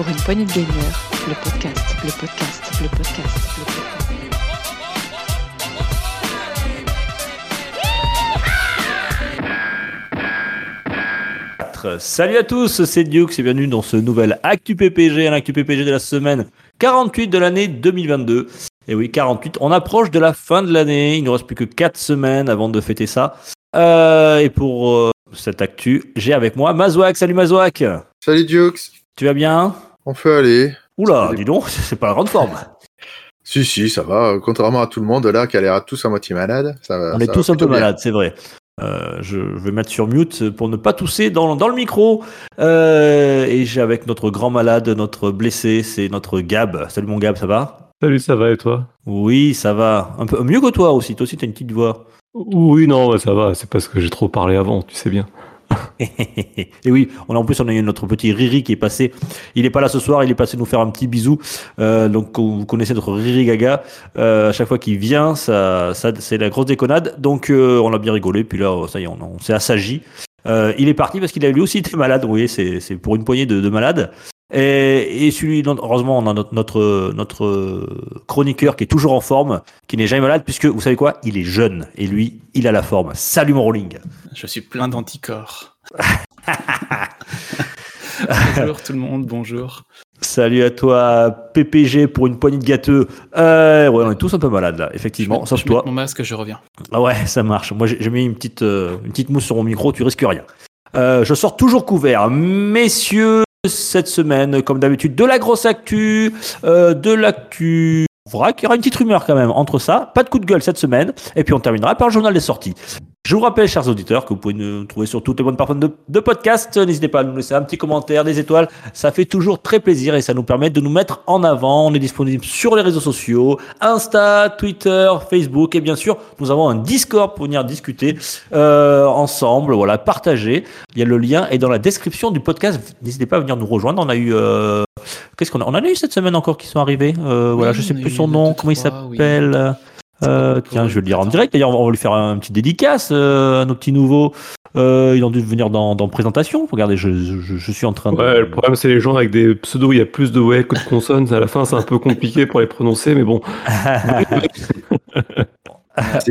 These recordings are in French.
Pour une poignée de gamer, le podcast, le podcast, le podcast, le podcast. Salut à tous, c'est Dukes et bienvenue dans ce nouvel Actu PPG, un Actu PPG de la semaine 48 de l'année 2022. Et oui, 48, on approche de la fin de l'année, il ne nous reste plus que 4 semaines avant de fêter ça. Euh, et pour euh, cette actu, j'ai avec moi Mazouak. Salut Mazouak, Salut Dukes, tu vas bien? On peut aller. Oula, dis donc, c'est pas la grande forme. Si, si, ça va. Contrairement à tout le monde là qui a l'air tous à moitié malade, ça va. On ça est tous un peu malades, c'est vrai. Euh, je vais mettre sur mute pour ne pas tousser dans, dans le micro. Euh, et j'ai avec notre grand malade, notre blessé, c'est notre Gab. Salut mon Gab, ça va? Salut, ça va et toi? Oui, ça va. Un peu mieux que toi aussi. Toi aussi, t'as une petite voix. Oui, non, ça va, c'est parce que j'ai trop parlé avant, tu sais bien. et oui, on a en plus on a eu notre petit Riri qui est passé. Il est pas là ce soir, il est passé nous faire un petit bisou. Euh, donc vous connaissez notre Riri Gaga. Euh, à chaque fois qu'il vient, ça, ça c'est la grosse déconnade. Donc euh, on a bien rigolé. Puis là, ça y est, on, s'est assagi. Euh, il est parti parce qu'il a lui aussi été malade. Vous voyez, c'est c'est pour une poignée de malades. Et, et celui, heureusement, on a notre, notre, notre chroniqueur qui est toujours en forme, qui n'est jamais malade, puisque vous savez quoi Il est jeune. Et lui, il a la forme. Salut mon rolling Je suis plein d'anticorps. bonjour tout le monde, bonjour. Salut à toi, PPG pour une poignée de gâteux. Euh, ouais, on est tous un peu malades là, effectivement, je sauf je mets toi. mon masque, je reviens. Ah ouais, ça marche. Moi, j'ai j'ai mis une petite, euh, une petite mousse sur mon micro, tu risques rien. Euh, je sors toujours couvert. Messieurs, cette semaine, comme d'habitude, de la grosse actu, euh, de l'actu vrac. Il y aura une petite rumeur quand même entre ça. Pas de coup de gueule cette semaine. Et puis on terminera par le journal des sorties. Je vous rappelle, chers auditeurs, que vous pouvez nous trouver sur toutes les bonnes plateformes de, de podcast. N'hésitez pas à nous laisser un petit commentaire, des étoiles. Ça fait toujours très plaisir et ça nous permet de nous mettre en avant. On est disponible sur les réseaux sociaux, Insta, Twitter, Facebook et bien sûr, nous avons un Discord pour venir discuter euh, ensemble, voilà, partager. Il y a le lien est dans la description du podcast. N'hésitez pas à venir nous rejoindre. On a eu euh, qu'est-ce qu'on a On en a eu cette semaine encore qui sont arrivés. Euh, voilà, je sais plus son nom. deux, Comment il oui. s'appelle euh, tiens, je vais le dire en direct. D'ailleurs, on va lui faire un petit dédicace euh, à nos petits nouveaux. Euh, ils ont dû venir dans, dans présentation. Regardez, je, je, je suis en train de. Ouais, le problème, c'est les gens avec des pseudos où il y a plus de ouais que de consonnes. À la fin, c'est un peu compliqué pour les prononcer, mais bon.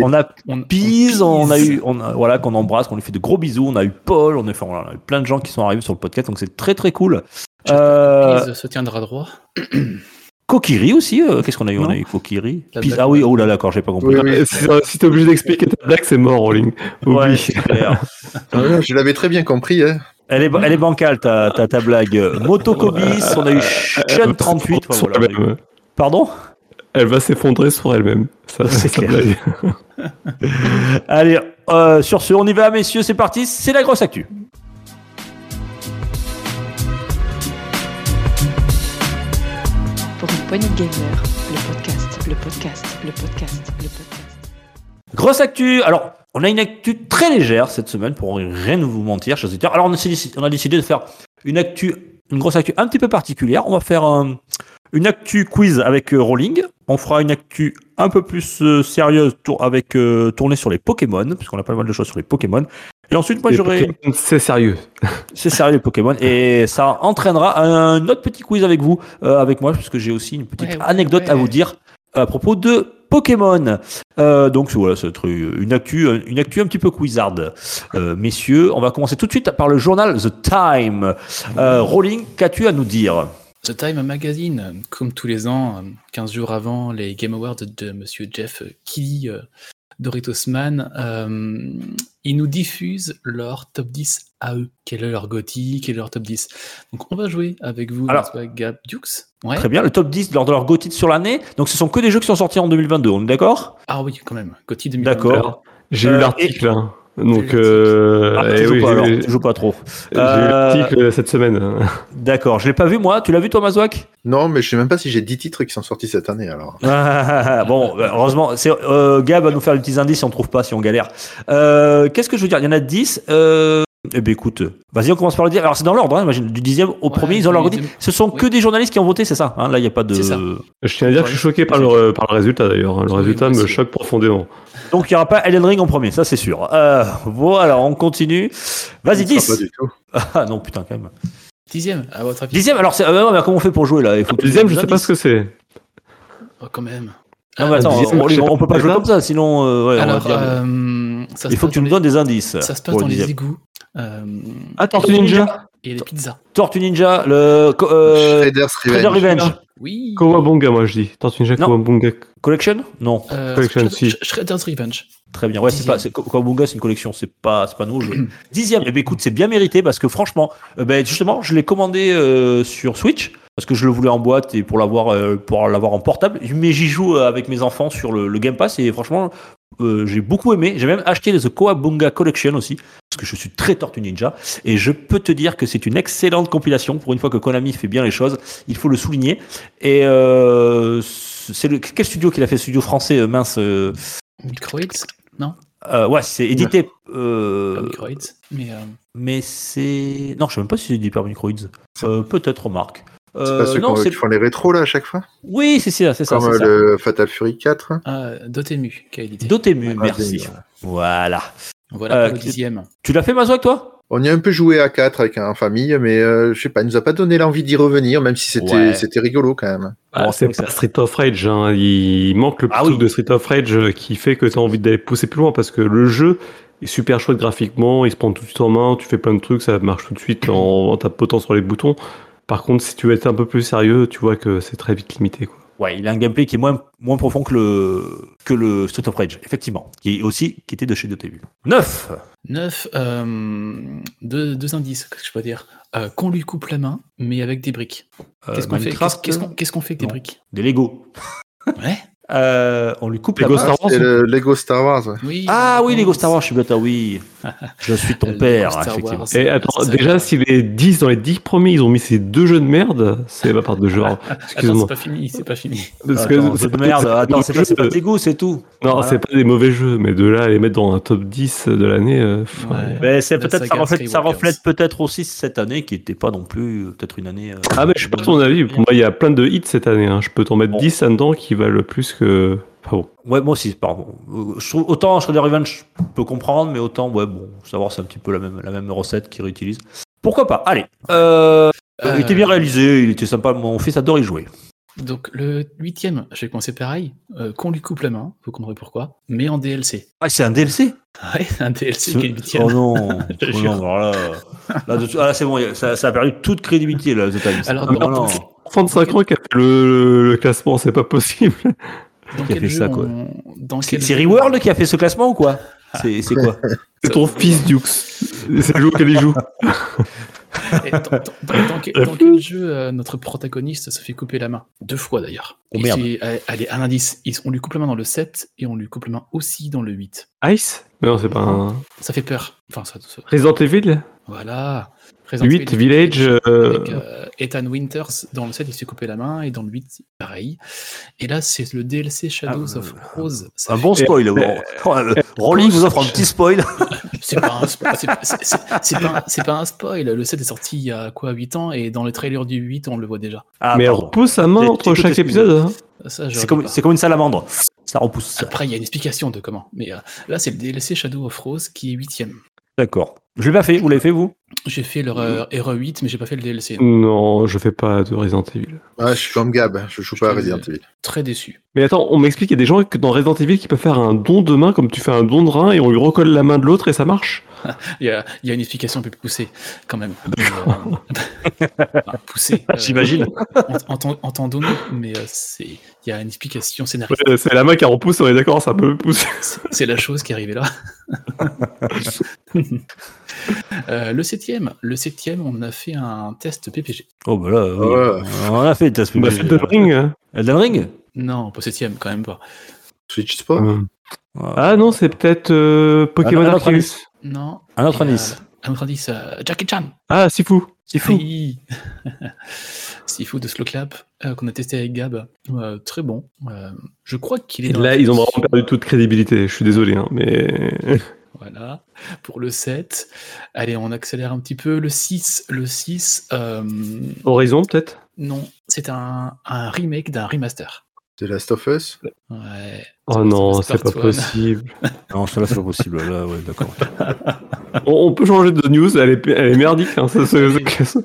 on a On, Pise, on on a eu, on a- voilà, qu'on embrasse, qu'on lui fait de gros bisous. On a eu Paul, on a, fait, on a eu plein de gens qui sont arrivés sur le podcast, donc c'est très très cool. Euh, se tiendra droit. Kokiri aussi, euh, qu'est-ce qu'on a eu On a eu Kokiri. Ah oui, oh là là, d'accord, j'ai pas compris. Oui, oui. Si, si t'es obligé d'expliquer ta blague, c'est mort, Rolling. Ouais, clair. Ah, Je l'avais très bien compris. Hein. Elle est, elle est bancale ta, ta, ta blague. Motokobis, on a eu Elle va Chen38. s'effondrer sur voilà, eu- elle-même. Pardon? Elle va s'effondrer sur elle-même. Ça, C'est clair. blague. Allez, euh, sur ce, on y va, messieurs, c'est parti, c'est la grosse actu. De gamer, le podcast, le podcast, le podcast, le podcast. Grosse actu. Alors, on a une actu très légère cette semaine pour rien vous mentir, chers auditeurs. Alors, on a, décidé- on a décidé de faire une actu, une grosse actu un petit peu particulière. On va faire un- une actu quiz avec euh, Rolling. On fera une actu un peu plus euh, sérieuse tour- avec euh, tournée sur les Pokémon, puisqu'on a pas mal de choses sur les Pokémon. Et ensuite, moi, j'aurai. C'est sérieux. C'est sérieux les Pokémon et ça entraînera un autre petit quiz avec vous, euh, avec moi, puisque j'ai aussi une petite Ouais, ouais, anecdote à vous dire à propos de Pokémon. Euh, donc voilà, c'est une actu, une actu un petit peu quizarde, Euh, messieurs. On va commencer tout de suite par le journal The Time. Euh, Rolling, qu'as-tu à nous dire? The Time Magazine, comme tous les ans, euh, 15 jours avant les Game Awards de Monsieur Jeff Kelly, euh, Doritos Man, euh, ils nous diffusent leur top 10 à eux. Quel est leur GOTY, quel est leur top 10 Donc on va jouer avec vous, Alors- Gab Dukes. Ouais. Très bien, le top 10 lors de leur GOTY sur l'année. Donc ce sont que des jeux qui sont sortis en 2022, on est d'accord? Ah oui, quand même. GOTY 2022. D'accord. J'ai Euh, lu l'article. hein. Donc, l'article. euh, ah, eh tu, joues oui, pas, j'ai alors, lu- tu joues pas trop. j'ai lu Euh, l'article cette semaine. D'accord, je l'ai pas vu moi. Tu l'as vu toi, Mazouak Non, mais je sais même pas si j'ai 10 titres qui sont sortis cette année alors. Ah, bon, bah, heureusement, c'est, euh, Gab va nous faire des petits indices si on trouve pas, si on galère. Euh, qu'est-ce que je veux dire? Il y en a 10. Euh, eh ben écoute, vas-y, on commence par le dire. Alors c'est dans l'ordre, hein, imagine, du dixième au Ouais, premier, ils ont leur dit. dixième. Ce sont que des journalistes qui ont voté, c'est ça hein Là, il n'y a pas de. Je tiens à dire que je suis choqué par le, par le résultat d'ailleurs. Le Oui, résultat me choque profondément. Donc il n'y aura pas Elden Ring en premier, ça c'est sûr. Euh, voilà, on continue. Vas-y, Ça sera 10. Pas du tout. Ah non, putain, quand même. Dixième, à votre avis? Dixième, alors c'est- ah, non, mais comment on fait pour jouer là? Il faut Deuxième, nous je sais pas ce que c'est. Oh, quand même. Non, mais attends, dixième, on, sais on peut pas jouer comme ça, sinon euh, ouais, on va Alors, dire- euh, il faut que tu nous les- donnes des indices. Ça se passe dans le les égouts. Euh, Ah, Tortue Ninja et les pizzas. Tortue Ninja, le co- euh, Revenge. Revenge Oui. Kawabunga, moi je dis. Tortue Ninja Non. Kawabunga. Collection? Non, Euh, Collection, si. Sh- Shredder's Revenge. Très bien. Ouais, c'est pas, c'est Kawabunga, c'est une collection, c'est pas, c'est pas nouveau. Dixième. Eh ben écoute, c'est bien mérité parce que franchement, euh, ben justement, je l'ai commandé euh, sur Switch parce que je le voulais en boîte et pour l'avoir, euh, pour l'avoir en portable. Mais j'y joue avec mes enfants sur le, le Game Pass et franchement, j'ai beaucoup aimé. J'ai même acheté The Kawabunga Collection aussi parce que je suis très Tortue Ninja et je peux te dire que c'est une excellente compilation. Pour une fois que Konami fait bien les choses, il faut le souligner. Et c'est le quel studio qui l'a fait? Studio français mince. Microids Non, euh, ouais, c'est édité. euh. Mais euh, mais c'est. Non, je sais même pas si c'est édité par Microids. Euh, Peut-être, remarque. C'est Euh, pas ceux non, qui font les rétros là à chaque fois? Oui, c'est ça, c'est ça. Comme euh, ça. le Fatal Fury 4. ah, Dotemu qui a édité. Dotemu, Ouais, merci. Voilà. Voilà Euh, pour le dixième. Tu l'as fait, Mazouak, toi? On y a un peu joué à 4 avec en famille, mais euh, je sais pas, il nous a pas donné l'envie d'y revenir, même si c'était Ouais. c'était rigolo quand même. Ah, Bon, c'est pas Street of Rage, hein. il manque le Ah truc oui. de Street of Rage euh, qui fait que tu as envie d'aller pousser plus loin parce que le jeu est super chouette graphiquement, il se prend tout de suite en main, tu fais plein de trucs, ça marche tout de suite en, en tapotant sur les boutons. Par contre, si tu veux être un peu plus sérieux, tu vois que c'est très vite limité. Quoi. Ouais, il a un gameplay qui est moins, moins profond que le, que le Street of Rage, effectivement. Qui est aussi qui était de chez Dotemu. 9 Neuf, euh, deux, deux indices, qu'est-ce que je peux dire? Euh, Qu'on lui coupe la main, mais avec des briques. Qu'est-ce qu'on fait? Euh, Qu'est-ce qu'on qu'on fait avec des briques? Des Lego. Ouais. Euh, on lui coupe Lego la. Star Wars, ou- le Lego Star Wars. ouais. Oui. Ah oui, Lego Star Wars, je suis bête, ah oui. Je suis ton père, effectivement. Wars. Et attends, déjà, si les 10 dans les 10 premiers, ils ont mis ces deux jeux de merde, c'est ma part de jeu. Attends, c'est Excuse-moi. pas fini, c'est pas fini. Parce que Attends, c'est c'est de pas- merde. c'est pas Attends, des c'est pas, c'est pas tout. Non, Voilà. c'est pas des mauvais jeux, mais de là à les mettre dans un top 10 de l'année. euh, Ouais. Mais c'est peut-être ça reflète, ça reflète peut-être aussi cette année qui n'était pas non plus euh, peut-être une année. euh, Ah, mais je suis pas de ton avis. Pour moi, il y a plein de hits cette année. hein. Je peux t'en mettre Bon. 10 là-dedans qui valent plus que. Enfin bon. Ouais, moi aussi, pardon. Euh, Je trouve, autant Shredder Revenge, je peux comprendre, mais autant, ouais, bon, savoir c'est un petit peu la même, la même recette qu'ils réutilisent. Pourquoi pas? Allez. Euh, Il était bien réalisé, il était sympa. Mon fils adore y jouer. Donc le huitième, je vais commencer pareil. euh, Qu'on lui coupe la main, vous comprendrez pourquoi, mais en DLC. Ah, c'est un DLC Ouais, un DLC qui est le huitième. Oh non, Je oh jure. non, alors là, ah, là, c'est bon, ça, ça a perdu toute crédibilité, là, The Times. Alors, Ah, non, dans- non. Enfant de 5 ans qui a fait le, le classement, c'est pas possible. Dans Qui a quel fait jeu ça, quoi on- dans C'est quel Reworld qui a fait ce classement ou quoi C'est c'est quoi C'est ton fils, Dukes. C'est le jeu auquel il joue. Et dans, dans- dans- dans quel, dans quel jeu euh, notre protagoniste se fait couper la main Deux fois d'ailleurs. Oh, euh, Allez, un indice. Ils- On lui coupe la main dans le 7 et on lui coupe la main aussi dans le 8. Ice? Mais non, c'est pas un. Ça fait peur. Enfin, ça, ça- Resident Evil? Voilà. Resident 8 Evil Village. euh, Avec euh, Ethan Winters, dans le 7, il se fait couper la main, et dans le 8, pareil. Et là, c'est le DLC Shadows Ah, of Rose. Ça Un fait- bon spoil. Oh, euh, Rolling vous offre un petit spoil. C'est pas, un pas, pas spoil. Le 7 est sorti il y a quoi, 8 ans, et dans le trailer du 8, on le voit déjà. Ah, mais elle pardon. repousse sa main entre chaque épisode. je C'est comme, comme une salamandre. Ça repousse. Après, il y a une explication de comment. Mais euh, là, c'est le DLC Shadow of Rose qui est 8 D'accord. Je l'ai pas fait. Vous l'avez fait, vous? J'ai fait leur euh, RE8, mais j'ai pas fait le DLC. Non, je fais pas de Resident Evil. Ah, je suis comme Gab, je joue pas à Resident Evil. Très déçu. Mais attends, on m'explique qu'il y a des gens que dans Resident Evil qui peuvent faire un don de main comme tu fais un don de rein et on lui recolle la main de l'autre et ça marche. Il y a, il y a une explication un peu plus poussée, quand même. Euh, enfin, poussée. euh, J'imagine. ent- enten- Entendons-nous, mais euh, c'est, il y a une explication scénaristique. Ouais, C'est la main qui repousse, on est d'accord, ça peut pousser. C'est- C'est la chose qui est arrivée là. Euh, le septième, le septième, on a fait un test PPG. Oh, bah là, oui. Ouais. on a fait le test. On a fait de ring. hein. Elden Ring Non, pas septième, quand même pas. Switch Sport Ah non, c'est peut-être euh, Pokémon Un autre Arceus. indice. Non. Un autre Et, euh, indice. un autre indice. euh, Jackie Chan. Ah, Sifu. Sifu. Oui. Sifu de Slow Clap euh, qu'on a testé avec Gab. Euh, très bon. Euh, je crois qu'il est Et dans là, ils ont vraiment perdu toute crédibilité. Je suis désolé, hein, mais Voilà, pour le 7. Allez, on accélère un petit peu. Le 6, le 6, euh, Horizon peut-être? non, c'est un, un remake d'un remaster. The Last of Us? Ouais. Oh non, C'est pas One. possible. Non, cela c'est pas possible. Là, ouais, d'accord. on, on peut changer de news. Elle est, elle est merdique. Hein, ça, ça- ça-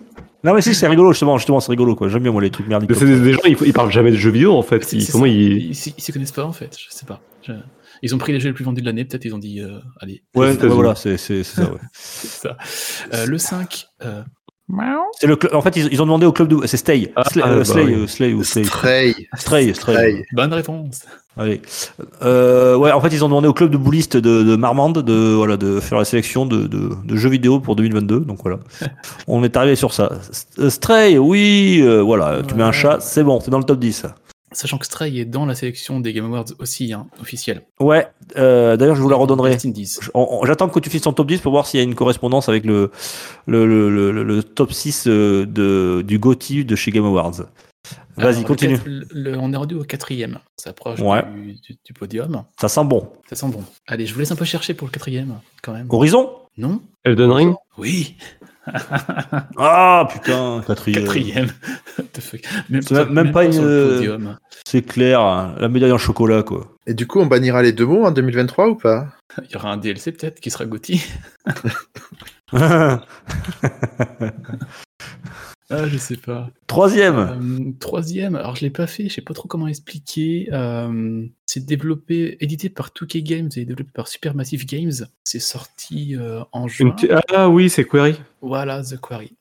Non mais si c'est rigolo justement, justement c'est rigolo quoi. J'aime bien moi les trucs merdiques. Mais c'est des, gens, ils, ils parlent jamais de jeux vidéo en fait. Ils, c'est comment ça. ils... Ils s'y ils s'y connaissent pas en fait, je sais pas. Je- Ils ont pris les jeux les plus vendus de l'année, peut-être ils ont dit euh, allez, Ouais, voilà, c'est c'est c'est ça. Ouais. c'est ça. Euh, le 5, euh, C'est le cl- en fait ils, ils ont demandé au club de c'est Stay, Ah, Slay, ah, bah Slay, oui. Slay ou Slay. Stray. Stray, Stray. Stray. bonne réponse. Allez. Euh, ouais, en fait, ils ont demandé au club de boulistes de, de Marmande de, voilà, de faire la sélection de, de, de jeux vidéo pour 2022. Donc voilà. On est arrivé sur ça. Stray, oui, euh, voilà. Tu mets un chat, c'est bon, c'est dans le top 10. Sachant que Stray est dans la sélection des Game Awards aussi, hein, officielle. Ouais, euh, d'ailleurs, je vous la redonnerai. J'attends que tu fasses ton top 10 pour voir s'il y a une correspondance avec le, le, le, le, top 6 euh, de, du GOTY de chez Game Awards. Vas-y, continue. le- le- on est rendu au quatrième. Ça approche Ouais. du, du- du podium. Ça sent bon. Ça sent bon. Allez, je vous laisse un peu chercher pour le quatrième, quand même. Horizon? Non? Elden Ring? Oui, Ah putain, quatrième. Même, C'est même- même pas une-. C'est clair, hein, la médaille en chocolat, quoi. Et du coup, on bannira les deux mots en 2023 ou pas? Il y aura un DLC peut-être qui sera Gotti. Ah, je sais pas. Troisième. Euh, troisième, alors je l'ai pas fait, je sais pas trop comment expliquer. Euh, c'est développé, édité par 2K Games et développé par Supermassive Games. C'est sorti euh, en juin. Ah oui, c'est Query. Voilà, The Quarry.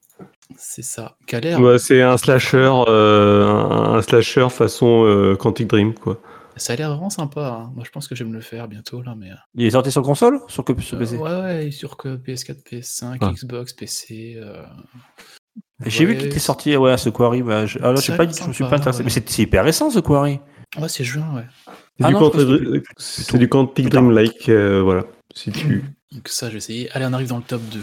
C'est ça. L'air. Ouais, c'est un slasher, euh, un, slasher façon euh, Quantic Dream, quoi. Ça a l'air vraiment sympa. hein. Moi, je pense que je vais me le faire bientôt là, mais. euh, Il est sorti sur console Sur, que- sur PC ouais, ouais, sur que PS4, PS5, Ah. Xbox, PC. euh, J'ai vu qu'il était sorti, ouais, ce Quarry. Bah, je... Ah, là, pas je me suis pas intéressé. ouais. Mais c'est c'est hyper récent, ce Quarry. Ouais, c'est juin, ouais. C'est Ah du, non, c'est du Quantic Dream-like, euh, voilà. Si tu... Donc ça, je vais essayer. Allez, on arrive dans le top 2.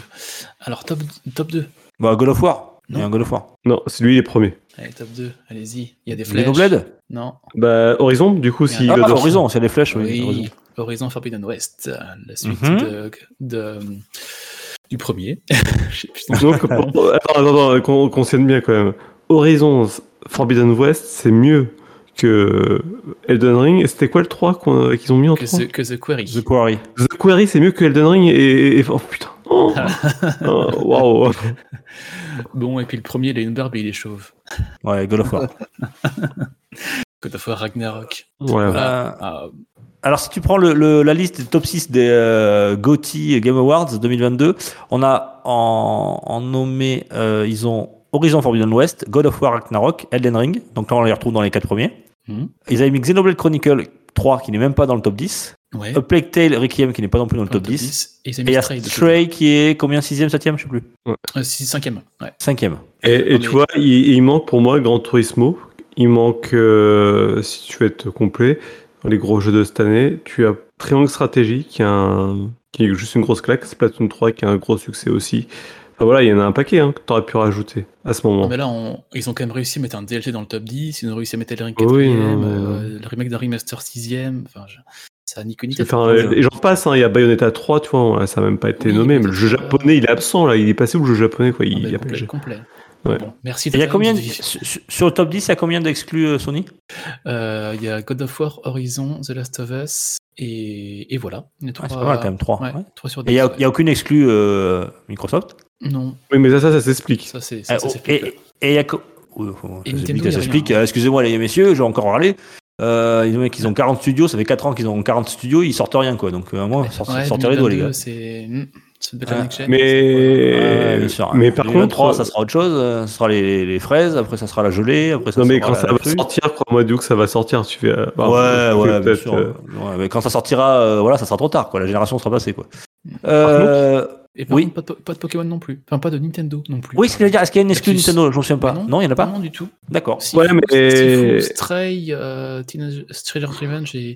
Alors, top, top 2. Bah, God of War. Il y a Non. un God of War. Non, c'est lui les premiers. Allez, top 2. Allez-y. Il y a des flèches. Xenoblade Non. Bah, Horizon, du coup, si Ah, Ah, God of- Horizon, c'est les flèches, oui. Oui, Horizon. Horizon Forbidden West, la suite Mhm. de, de- du premier. Je sais plus. Donc, pour- attends, attends, attends, qu'on qu'on tienne bien quand même. Horizon Forbidden West, c'est mieux que Elden Ring. Et c'était quoi le 3 qu'on- qu'ils ont mis en que, 3 the, que The Quarry. The Quarry. The Quarry, c'est mieux que Elden Ring et. oh putain. Oh, Oh, Waouh. Bon, et puis le premier, il a une barbe et il est chauve. Ouais, God of War. God of War Ragnarok. Voilà. Euh, Ah, alors, si tu prends le, le- la liste des top 6 des euh, GOTY Game Awards 2022, on a en, en nommé, euh, ils ont Horizon Forbidden West, God of War Ragnarok, Elden Ring. Donc là, on les retrouve dans les quatre premiers. Mhm. Ils avaient mis Xenoblade Chronicle 3, qui n'est même pas dans le top 10. ouais. A Plague Tale Requiem, qui n'est pas non plus dans le Dans top 10. Et ils ont Et mis il y a Stray. qui est combien 6ème, 7ème, je sais plus. Euh, si, cinquième. Ouais. 5ème. Et, et tu vois, il, il manque pour moi Gran Turismo. Il manque, euh, si tu veux être complet, dans les gros jeux de cette année, tu as Triangle Strategy qui, a un- qui est juste une grosse claque, Splatoon 3 qui a un gros succès aussi. Enfin voilà, il y en a un paquet hein, que tu aurais pu rajouter à ce moment. Mais là, on- ils ont quand même réussi à mettre un DLC dans le top 10. Ils ont réussi à mettre Elden Ring Oui, 4 non, mais- euh, le remake d'un remaster 6ème. Enfin, je- ça a ni euh, et j'en passe, hein, il y a Bayonetta 3, tu vois, ça n'a même pas été Oui, nommé, mais le jeu japonais, il est absent là, il est passé où le jeu japonais quoi, il, il y a pas le complet, jeu. complet. Ouais. Bon, merci. Il y a combien, de- sur, le top 10, il y a combien d'exclus euh, Sony? Euh, Il y a God of War, Horizon, The Last of Us, et, et voilà. Il y a Ah, C'est pas mal quand même, 3. Ouais, 3 sur 10. Et il n'y a, aucune exclue euh, Microsoft? Non, Oui, mais ça, ça, ça s'explique. ça c'est ça, Euh, ça, oh, s'explique, et et il y a. Oui, Et Nintendo, ça s'explique. Euh, Excusez-moi les messieurs, j'ai encore parlé. Euh, ils ont qu'ils ont 40 studios, ça fait 4 ans qu'ils ont 40 studios, ils sortent rien quoi. Donc euh, moi, sortez, Ouais, sortez les doigts les 2022, gars. C'est hmm, Ah. Mais, Ouais, sûr. mais par 2023, contre, ça sera autre chose. euh, Ça sera les, les fraises, après ça sera la gelée, après ça non mais sera quand la- ça la va sortir, crois-moi, Duke, ça va sortir. Tu fais, euh, bah, Ouais, ouais, bien peut-être, sûr. euh, Ouais, mais quand ça sortira, euh, voilà, ça sera trop tard, quoi. La génération sera passée, quoi. Euh, Et par oui. contre, pas de, po- pas de Pokémon non plus. Enfin, pas de Nintendo non plus. oui, ce que je veux dire, est-ce qu'il y a une exclue Plus. Nintendo? Je m'en souviens pas. Non, il n'y en a pas? Non, du tout. D'accord. Sifu, Ouais, mais- Stray, euh, Teenage Stranger Revenge et,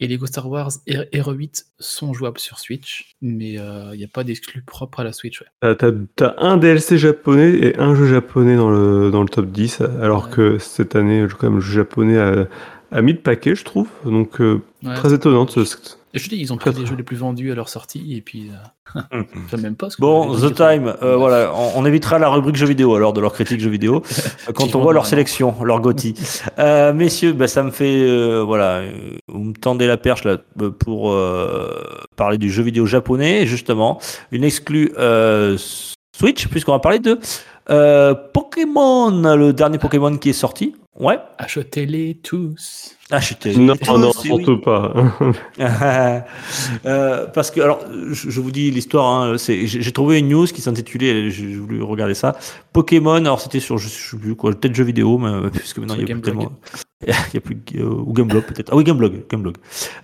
et Lego Star Wars R- RE8 sont jouables sur Switch, mais euh, il n'y a pas d'exclus propres à la Switch. ouais. T'as, t'as- t'as un DLC japonais et un jeu japonais dans le, dans le top 10, alors Ouais. que cette année, quand même, le jeu japonais a, a mis de paquet, je trouve. Donc, euh, Ouais. très étonnante. ce- je dis, ils ont pris les jeux les plus vendus à leur sortie, et puis. euh, enfin, même pas. Bon, The Time, euh, voilà, on, on évitera la rubrique jeux vidéo alors de leur critique jeux vidéo quand on voit leur sélection, leur gothi. Euh, messieurs, bah, ça me fait euh, voilà, euh, vous me tendez la perche là euh, pour euh, parler du jeu vidéo japonais, justement, une exclue euh, Switch puisqu'on va parler de Euh, Pokémon, le dernier Pokémon qui est sorti. Ouais. Achetez-les tous. Achetez. Non, tous, non, oui. surtout pas. Euh, parce que alors, je, je vous dis l'histoire. Hein, c'est- j'ai trouvé une news qui s'intitulait. J'ai voulu regarder ça. Pokémon. Alors c'était sur, je sais plus quoi, peut-être jeu vidéo, mais euh, puisque maintenant il y a plus Gameblog. tellement. Il y a plus de- euh, ou Gameblog peut-être. Ah oui, Gameblog, Gameblog.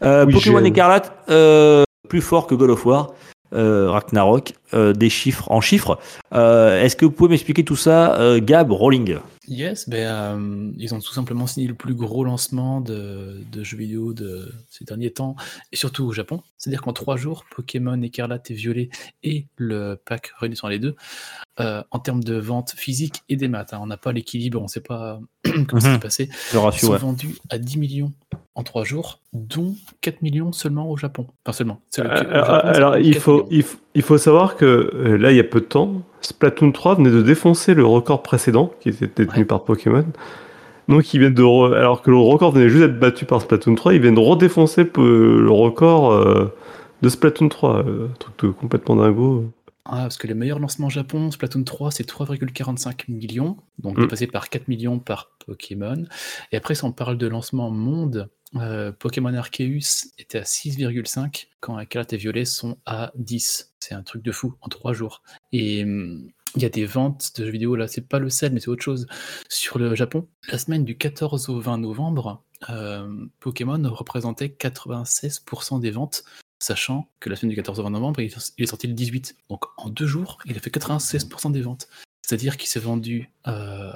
Euh, Oui, Pokémon Écarlate, euh, plus fort que God of War. Euh, Ragnarok, euh, des chiffres en chiffres. Euh, Est-ce que vous pouvez m'expliquer tout ça, Gab Rolling Yes, ben, ils ont tout simplement signé le plus gros lancement de, de jeux vidéo de ces derniers temps, et surtout au Japon. C'est-à-dire qu'en trois jours, Pokémon Écarlate et Violet et le pack réunissant les deux, euh, en termes de vente physique et des maths, hein, on n'a pas l'équilibre, on ne sait pas comment ça Mhm. s'est passé, Le ils ratio, sont ouais. vendus à 10 millions en trois jours, dont 4 millions seulement au Japon. Enfin seulement. Le- Euh, Japon, alors, il, 4 faut, il, faut, il faut savoir que euh, là, il y a peu de temps, Splatoon 3 venait de défoncer le record précédent qui était détenu Ouais. par Pokémon. Donc, ils viennent de re- alors que le record venait juste d'être battu par Splatoon 3, ils viennent de redéfoncer le record euh, de Splatoon 3. euh, un truc de complètement dingo. Ah, parce que les meilleurs lancements au Japon, Splatoon 3, c'est 3,45 millions, donc Mm. dépassé par 4 millions par Pokémon. Et après, si on parle de lancement monde, euh, Pokémon Arceus était à 6,5, quand Écarlate et Violet sont à 10. C'est un truc de fou, en 3 jours. Et hum, il y a des ventes de jeux vidéo, là, c'est pas le sel, mais c'est autre chose. Sur le Japon, la semaine du 14 au 20 novembre, euh, Pokémon représentait 96% des ventes sachant que la semaine du 14 au 20 novembre, il est sorti le 18. Donc en deux jours, il a fait 96% des ventes. C'est-à-dire qu'il s'est vendu euh,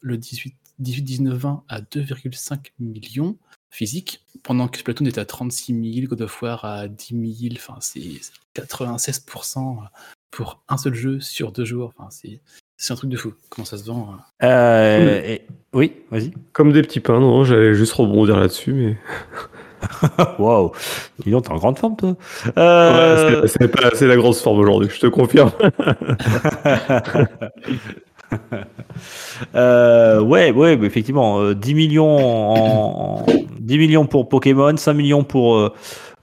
le 18, 18, 19, 20 à 2,5 millions physiques, pendant que Splatoon était à 36 000, God of War à 10 000, enfin c'est 96% pour un seul jeu sur deux jours. Enfin, c'est c'est un truc de fou. Comment ça se vend euh? Euh, et- Oui, vas-y. Comme des petits pains, non, j'allais juste rebondir là-dessus, mais. Waouh. Dis donc, t'es en grande forme, toi. Euh, Ouais, c'est- la grosse forme aujourd'hui, je te confirme. Euh, ouais, ouais, mais effectivement, euh, 10 millions en, en- 10 millions pour Pokémon, 5 millions pour euh,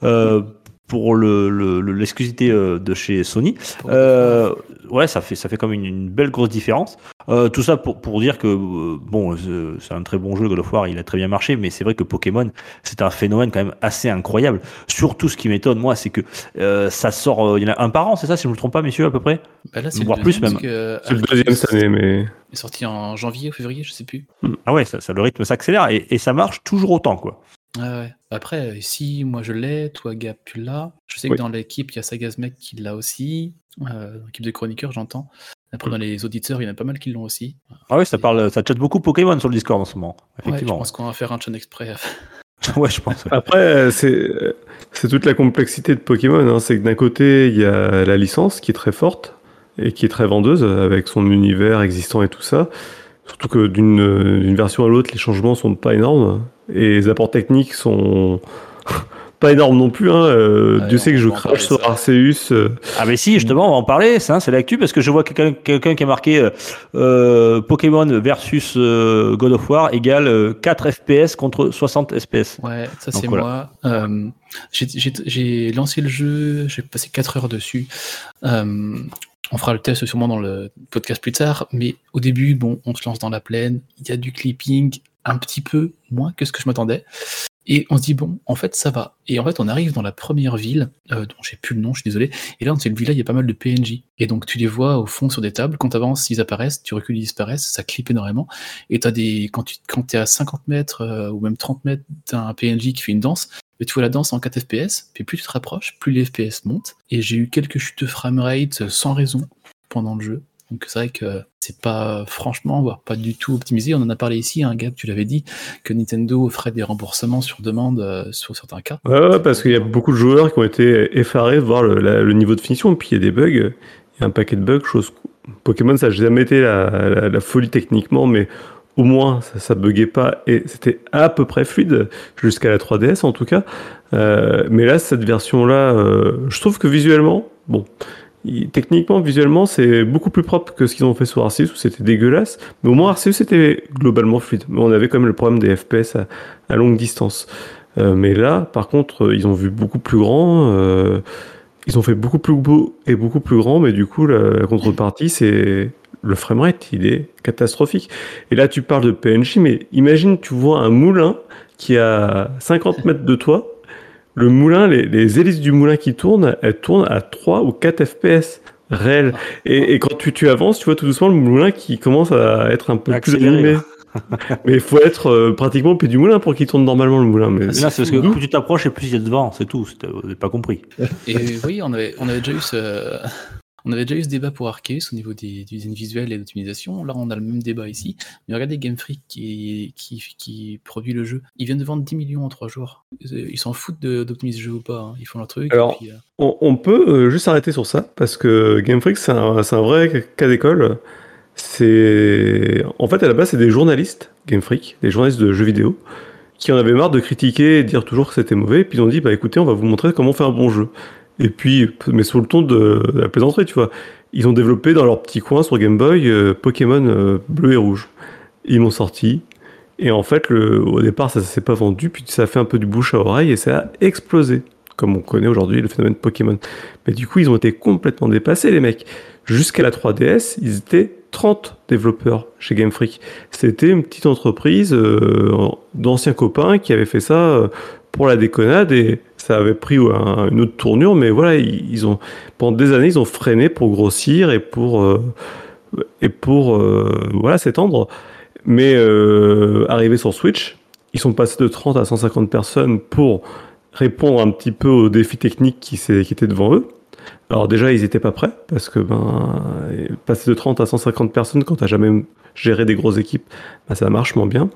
euh, pour le le- le- l'exclusivité euh, de chez Sony. Euh, ouais, ça fait ça fait comme une, une belle grosse différence. Euh, tout ça pour pour dire que euh, bon, c'est un très bon jeu God of War, il a très bien marché, mais c'est vrai que Pokémon, c'est un phénomène quand même assez incroyable. Surtout, ce qui m'étonne moi, c'est que euh, ça sort, euh, il y en a un par an, c'est ça, si je ne me trompe pas, messieurs, à peu près? Bah là, c'est voire le plus même. C'est le deuxième cette année, mais. est sorti en janvier ou février, je sais plus. Ah ouais, ça, ça- le rythme s'accélère et, et ça marche toujours autant, quoi. Ah ouais. Après, euh, si moi je l'ai, toi Gab tu l'as. Je sais Oui. que dans l'équipe, il y a Sagazmec qui l'a aussi. Euh, dans l'équipe de chroniqueurs, j'entends. Après, dans les auditeurs, il y en a pas mal qui l'ont aussi. Ah ouais, ça parle, ça chatte beaucoup Pokémon sur le Discord en ce moment. Ouais, je Effectivement. pense qu'on va faire un chan exprès. Ouais, je pense. Après, euh, c'est euh, c'est toute la complexité de Pokémon. hein. C'est que d'un côté, il y a la licence qui est très forte et qui est très vendeuse avec son univers existant et tout ça. Surtout que d'une euh, d'une version à l'autre, les changements sont pas énormes et les apports techniques sont pas énormes non plus. Hein. Euh, Dieu sait que je crache sur Arceus. euh, Ah mais si, justement, on va en parler, ça, c'est l'actu, parce que je vois quelqu'un qui a marqué euh, euh, Pokémon versus euh, God of War égale euh, 4 FPS contre 60 FPS. Ouais, ça c'est voilà. moi. Euh, j'ai- lancé le jeu, j'ai passé 4 heures dessus. Euh, on fera le test sûrement dans le podcast plus tard, mais au début, bon, on se lance dans la plaine, il y a du clipping, un petit peu moins que ce que je m'attendais. Et on se dit, bon, en fait, ça va. Et en fait, on arrive dans la première ville, euh, dont j'ai plus le nom, je suis désolé. Et là, dans cette ville-là, il y a pas mal de PNJ. Et donc, tu les vois au fond sur des tables. Quand tu avances, ils apparaissent. Tu recules, ils disparaissent. Ça clip énormément. Et t'as des, quand tu quand es à 50 mètres euh, ou même 30 mètres, t'as un PNJ qui fait une danse. Et tu vois la danse en 4 FPS. Puis plus tu te rapproches, plus les FPS montent. Et j'ai eu quelques chutes de framerate euh, sans raison pendant le jeu. Donc c'est vrai que c'est pas franchement, voire pas du tout optimisé. On en a parlé ici, un gars, tu l'avais dit, que Nintendo ferait des remboursements sur demande euh, sur certains cas. Ouais, parce qu'il y a beaucoup de joueurs qui ont été effarés de voir le, niveau de finition. Puis il y a des bugs, il y a un paquet de bugs. Chose... Pokémon, ça n'a jamais été la, folie techniquement, mais au moins ça, ça buguait pas et c'était à peu près fluide jusqu'à la 3DS en tout cas. Euh, mais là, cette version-là, euh, je trouve que visuellement, bon. Techniquement, visuellement, c'est beaucoup plus propre que ce qu'ils ont fait sur Arceus où c'était dégueulasse. Mais au moins, Arceus c'était globalement fluide. Mais on avait quand même le problème des FPS à, longue distance. Euh, mais là, par contre, ils ont vu beaucoup plus grand. euh, ils ont fait beaucoup plus beau et beaucoup plus grand, mais du coup, la, la contrepartie, c'est le framerate, il est catastrophique. Et là, tu parles de PNJ, mais imagine, tu vois un moulin qui a 50 mètres de toi. Le moulin, les, les hélices du moulin qui tournent, elles tournent à 3 ou 4 FPS réels. Et, et quand tu, tu avances, tu vois tout doucement le moulin qui commence à être un peu Accéléré, plus animé. mais il faut être euh, pratiquement au pied du moulin pour qu'il tourne normalement le moulin. Mais Là, c'est parce que plus tu t'approches et plus il y a de vent, c'est tout. Vous n'avez pas compris. Et oui, on avait, on avait déjà eu ce, on avait déjà eu ce débat pour Arceus au niveau des, du design visuel et d'optimisation. Là, on a le même débat ici. Mais regardez Game Freak qui, qui, qui produit le jeu. Ils viennent de vendre 10 millions en 3 jours. Ils s'en foutent d'optimiser le jeu ou pas. hein. Ils font leur truc. Alors, et puis, euh, On, on peut euh, juste s'arrêter sur ça parce que Game Freak c'est un, vrai cas d'école. C'est en fait à la base c'est des journalistes Game Freak, des journalistes de jeux vidéo qui en avaient marre de critiquer et de dire toujours que c'était mauvais. Et puis ils ont dit bah écoutez on va vous montrer comment on fait un bon jeu. Et puis mais sous le ton de, la plaisanterie tu vois, ils ont développé dans leur petit coin sur Game Boy euh, Pokémon euh, bleu et rouge. Ils m'ont sorti. Et en fait, au départ, ça, s'est pas vendu, puis ça a fait un peu du bouche à oreille et ça a explosé comme on connaît aujourd'hui le phénomène Pokémon. Mais du coup, ils ont été complètement dépassés, les mecs. Jusqu'à la 3DS, ils étaient 30 développeurs chez Game Freak. C'était une petite entreprise euh, d'anciens copains qui avaient fait ça pour la déconnade ça avait pris un- une autre tournure, mais voilà, ils, ont pendant des années, ils ont freiné pour grossir et pour euh, et pour euh, voilà s'étendre. Mais euh, arrivé sur Switch, ils sont passés de 30 à 150 personnes pour répondre un petit peu aux défis techniques qui, qui étaient devant eux. Alors déjà, ils n'étaient pas prêts, parce que ben, passer de 30 à 150 personnes quand tu n'as jamais géré des grosses équipes, ben, ça marche moins bien.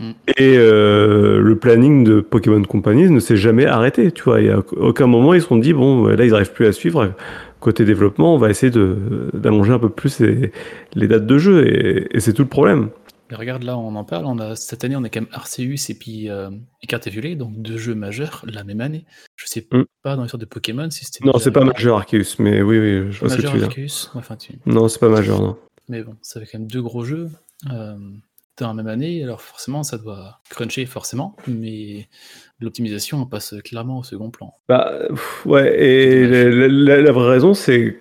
Mm. Et euh, le planning de Pokémon Company ne s'est jamais arrêté. Tu vois, a aucun moment ils se sont dit bon, là ils n'arrivent plus à suivre. Côté développement, on va essayer d'allonger un peu plus les, les dates de jeu, et, et c'est tout le problème. mais regarde, là, on en parle. On a, cette année, on a quand même Arceus et puis euh, Écarté Violet, donc deux jeux majeurs la même année. Je sais Mm. pas dans l'histoire de Pokémon si c'était. Non, c'est pas majeur Arceus, mais oui, oui, je vois ce que tu veux dire. Arceus. Enfin, tu... Non, c'est pas majeur, non. Mais bon, ça fait quand même deux gros jeux euh, dans la même année. Alors forcément, ça doit cruncher forcément, mais l'optimisation on passe clairement au second plan. Bah, ouais, et la, la- la vraie raison, c'est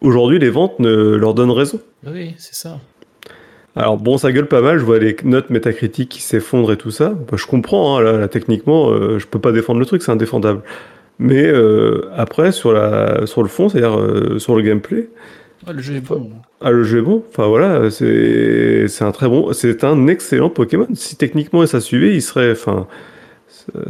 aujourd'hui les ventes ne leur donnent raison. Ah Oui, c'est ça. Alors bon, ça gueule pas mal, je vois les notes métacritiques qui s'effondrent et tout ça. Bah, je comprends, hein, là, là, techniquement, euh, je peux pas défendre le truc, c'est indéfendable. Mais euh, après, sur, la, sur le fond, c'est-à-dire euh, sur le gameplay, Ouais, le jeu est bon. ah, le jeu est bon. Enfin voilà, c'est un très bon, c'est un excellent Pokémon. Si techniquement ça suivait, il serait, enfin,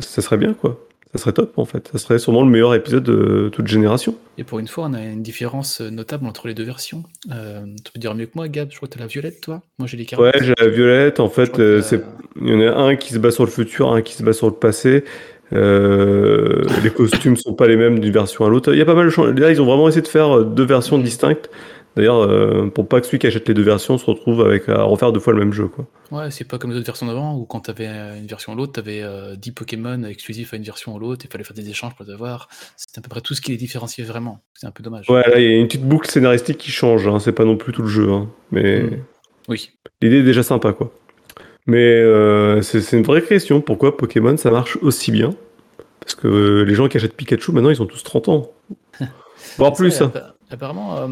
ça, serait bien quoi. Ça serait top en fait. Ça serait sûrement le meilleur épisode de toute génération. Et pour une fois, on a une différence notable entre les deux versions. Euh, tu peux dire mieux que moi, Gab. Je crois que t'as la violette, toi. Moi, j'ai les cartes. Ouais, j'ai la violette. En fait, euh, c'est il y en a un qui se bat sur le futur, un qui se bat sur le passé. Euh, les costumes sont pas les mêmes d'une version à l'autre. Il y a pas mal de changements. Là, ils ont vraiment essayé de faire euh, deux versions distinctes. D'ailleurs, euh, pour pas que celui qui achète les deux versions se retrouve avec à refaire deux fois le même jeu, quoi. Ouais, c'est pas comme les autres versions d'avant où quand t'avais une version à l'autre, t'avais euh, 10 Pokémon exclusifs à une version à l'autre, il fallait faire des échanges pour les avoir. C'était à peu près tout ce qui les différenciait vraiment. C'est un peu dommage. Ouais, là, il y a une petite boucle scénaristique qui change. Hein. C'est pas non plus tout le jeu, hein. mais Mm. Oui. l'idée est déjà sympa, quoi. Mais euh, c'est une vraie question. Pourquoi Pokémon ça marche aussi bien? Parce que euh, les gens qui achètent Pikachu maintenant, ils ont tous 30 ans. Voire plus. Ça, hein. appa- Apparemment, euh,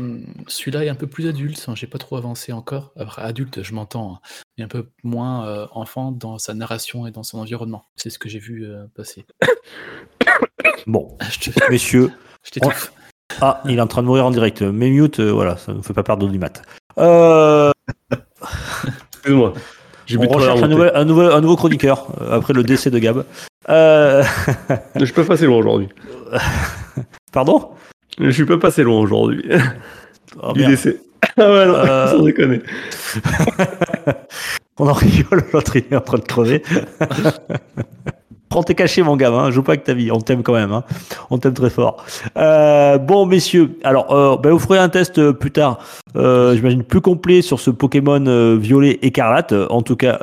celui-là est un peu plus adulte. Enfin, J'ai pas trop avancé encore. Après, adulte, je m'entends, hein, mais un peu moins euh, enfant dans sa narration et dans son environnement. C'est ce que j'ai vu euh, passer. Bon, Je te- messieurs. je. Ah, il est en train de mourir en direct. Mais mute, euh, voilà, ça ne fait pas perdre d'audimat. Euh, Excuse-moi. J'ai on recherche un, nouvel, un, nouvel- un nouveau chroniqueur euh, après le décès de Gab. Euh, Je suis pas passé loin aujourd'hui. Pardon? Je suis pas passé loin aujourd'hui. Oh, du décès. Ah ouais, non, Euh. sans déconner. On en rigole, l'autre il est en train de crever. Prends tes cachets, mon gamin, hein, joue pas avec ta vie, on t'aime quand même, hein. on t'aime très fort. Euh, bon, messieurs, alors euh, ben, vous ferez un test euh, plus tard, j'imagine plus complet sur ce Pokémon violet écarlate. En tout cas,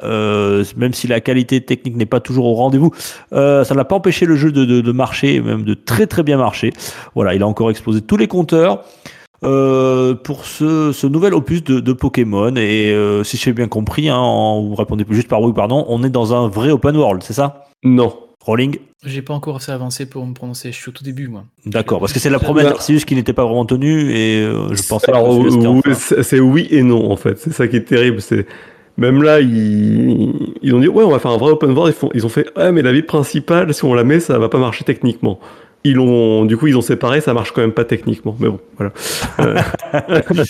même si la qualité technique n'est pas toujours au rendez-vous, ça n'a pas empêché le jeu de, marcher, même de très très bien marcher. Voilà, il a encore explosé tous les compteurs. Pour ce, nouvel opus de, Pokémon. Et si j'ai bien compris, hein, en- vous répondez juste par oui ou pardon, on est dans un vrai open world, c'est ça? Non. Rolling J'ai pas encore assez avancé pour me prononcer. Je suis au tout début, moi. D'accord, parce que c'est la promesse d'Arceus qui n'était pas vraiment tenue et euh, je pensais Alors, que enfin. c'est oui et non en fait. C'est ça qui est terrible. C'est même là, ils, ils ont dit ouais, on va faire un vrai open world. Ils, font, ils ont fait ouais, mais la ville principale, si on la met, ça va pas marcher techniquement. Ils ont, du coup, ils ont séparé, ça marche quand même pas techniquement. Mais bon, voilà. Euh,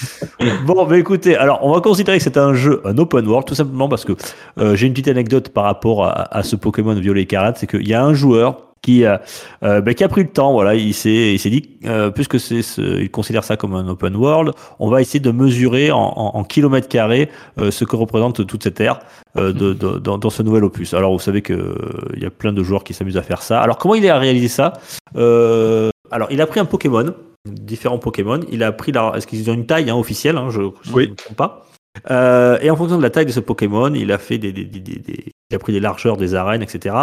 Bon, bah écoutez, alors on va considérer que c'est un jeu, un open world, tout simplement parce que euh, j'ai une petite anecdote par rapport à, à ce Pokémon Violet Écarlate, c'est qu'il y a un joueur qui, a- euh, bah, qui a pris le temps, voilà, il s'est, il s'est dit, euh, puisque c'est, ce- il considère ça comme un open world, on va essayer de mesurer en, en, en kilomètres carrés euh, ce que représente toute cette aire euh, de, de- dans, dans ce nouvel opus. Alors vous savez que euh, il y a plein de joueurs qui s'amusent à faire ça. Alors comment il a réalisé ça? Euh, Alors il a pris un Pokémon, différents Pokémon. Il a pris la, est-ce qu'ils ont une taille hein, officielle hein, Je ne Oui. trompe pas? Euh, et en fonction de la taille de ce Pokémon, il a fait des, des- des- des- des- il a pris des largeurs des arènes, etc.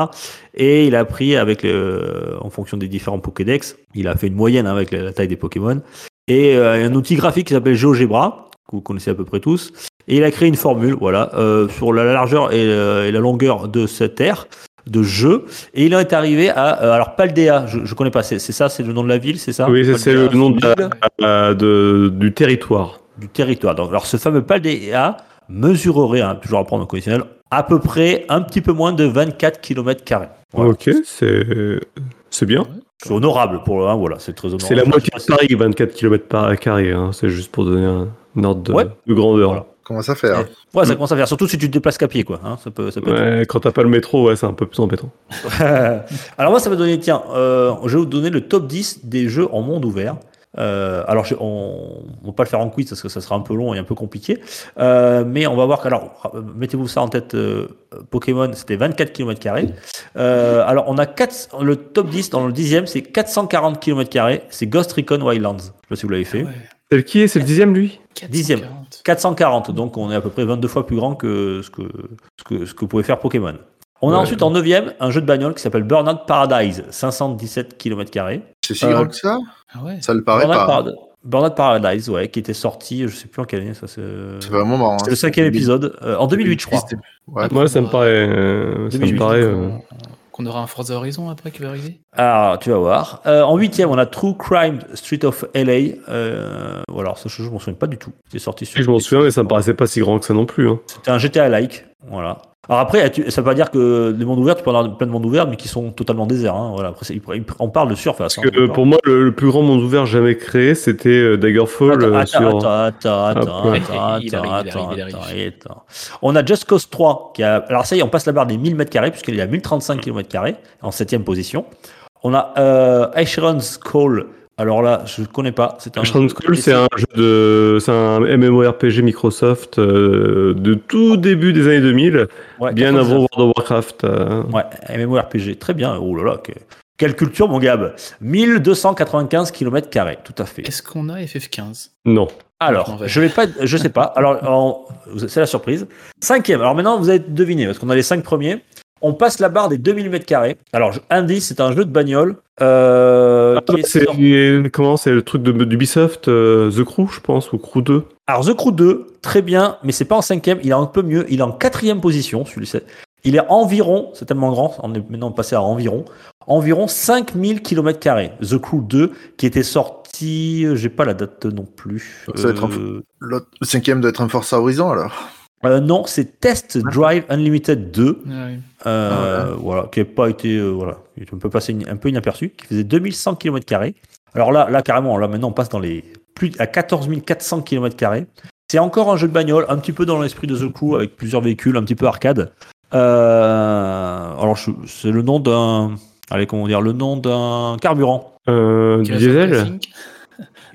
Et il a pris avec le, en fonction des différents Pokédex, il a fait une moyenne hein, avec la, taille des Pokémon. Et euh, un outil graphique qui s'appelle GeoGebra, que vous connaissez à peu près tous. Et il a créé une formule, voilà, euh, sur la largeur et, euh, et la longueur de cette aire de jeu. Et il est arrivé à, euh, alors Paldea, je, je connais pas, c'est ça, c'est le nom de la ville, c'est ça? Oui, c'est- le nom de la- ville? euh, de- du territoire. du territoire. Donc, alors ce fameux Paldea mesurerait, hein, toujours à prendre au conditionnel, à peu près un petit peu moins de 24 km carrés. Voilà. Ok, c'est c'est bien. C'est honorable pour le 1, voilà, c'est très honorable. C'est la moitié de Paris, 24 km par carré. Hein. C'est juste pour donner un, un ordre de, Ouais. de grandeur. Voilà. Commence à faire? Ouais, ça commence à faire, surtout si tu te déplaces qu'à pied, quoi. hein, ça peut, ça peut être- Ouais, quand t'as pas le métro, ouais, c'est un peu plus embêtant. alors moi, ça m'a donné, tiens, euh, je vais vous donner le top 10 des jeux en monde ouvert. Euh, alors, je- on ne va pas le faire en quiz parce que ça sera un peu long et un peu compliqué. Euh, mais on va voir que, alors, mettez-vous ça en tête, euh, Pokémon, c'était 24 km. Euh, alors, on a 4, le top 10, dans le dixième, c'est 440 km. C'est Ghost Recon Wildlands. Je sais pas si vous l'avez fait. Ouais. Le qui est C'est le dixième, lui? Dixième. 440. 440, donc on est à peu près 22 fois plus grand que ce que, ce que, ce que pouvait faire Pokémon. On a Ouais. ensuite en neuvième un jeu de bagnole qui s'appelle Burnout Paradise, 517 km. C'est si Euh, grand que ça Ah ouais. Ça le paraît Burnout, pas. Parad- Burnout Paradise, ouais, qui était sorti, je sais plus en quelle année, ça c'est. C'est vraiment marrant. C'est le cinquième épisode, euh, en 2008 je crois. Ouais. Moi, ça me paraît. euh, ça me 2008, paraît euh, Qu'on aura un Forza Horizon après qui va arriver? Alors, tu vas voir. Euh, en huitième, on a True Crime Street of LA. Euh, voilà, ça, je, je m'en souviens pas du tout. C'est sorti sur. Je m'en souviens, mais ça me paraissait pas si grand que ça non plus. hein. C'était un GTA-like. Voilà. Alors après, ça veut pas dire que les mondes ouverts, tu peux en avoir plein de mondes ouverts, mais qui sont totalement déserts. hein. Voilà. Après, on parle de surface. Parce que euh, pour moi, le, le plus grand monde ouvert jamais créé, c'était euh, Daggerfall Attends, euh, attends, sur. attends, attends, attends, attends. On a Just Cause 3 qui a. Alors ça y est, on passe la barre des 1000 mètres carrés puisqu'il est à 1035 km en septième position. On a euh, Asheron's Call. Alors là, je connais pas. C'est un. C'est jeu de, c'est un MMORPG Microsoft euh, de tout début des années 2000, Ouais, bien 99. avant World of Warcraft. euh. Ouais, MMORPG, très bien. Oh là là, que- quelle culture, mon Gab 1295 km, tout à fait. Est-ce qu'on a FF15 Non. Alors, Je vais. pas, je sais pas. Alors, en- c'est la surprise. Cinquième. Alors maintenant, vous allez deviner parce qu'on a les cinq premiers. On passe la barre des 2000 mètres carrés. Alors, indice, c'est un jeu de bagnole. Euh, Ah, c'est comment C'est le truc de d'Ubisoft, euh, The Crew, je pense, ou Crew 2. Alors, The Crew 2, très bien, mais c'est pas en cinquième. Il est un peu mieux. Il est en quatrième position, celui-ci. Il est environ, c'est tellement grand, on est maintenant passé à environ, environ 5000 km. The Crew 2, qui était sorti, euh, j'ai pas la date non plus. Ça va être un L'autre- Le cinquième doit être un Forza Horizon alors. Euh, non, c'est Test Drive Unlimited 2. Ah oui. Euh, voilà, qui n'a pas été, euh, voilà, qui est un peu passé un peu inaperçu, qui faisait 2100 km. Alors là, là carrément, là maintenant on passe dans les plus à 14 400 km. C'est encore un jeu de bagnole, un petit peu dans l'esprit de The Crew, avec plusieurs véhicules, un petit peu arcade. Euh, alors c'est le nom d'un, allez comment dire, le nom d'un carburant. Euh, diesel Racing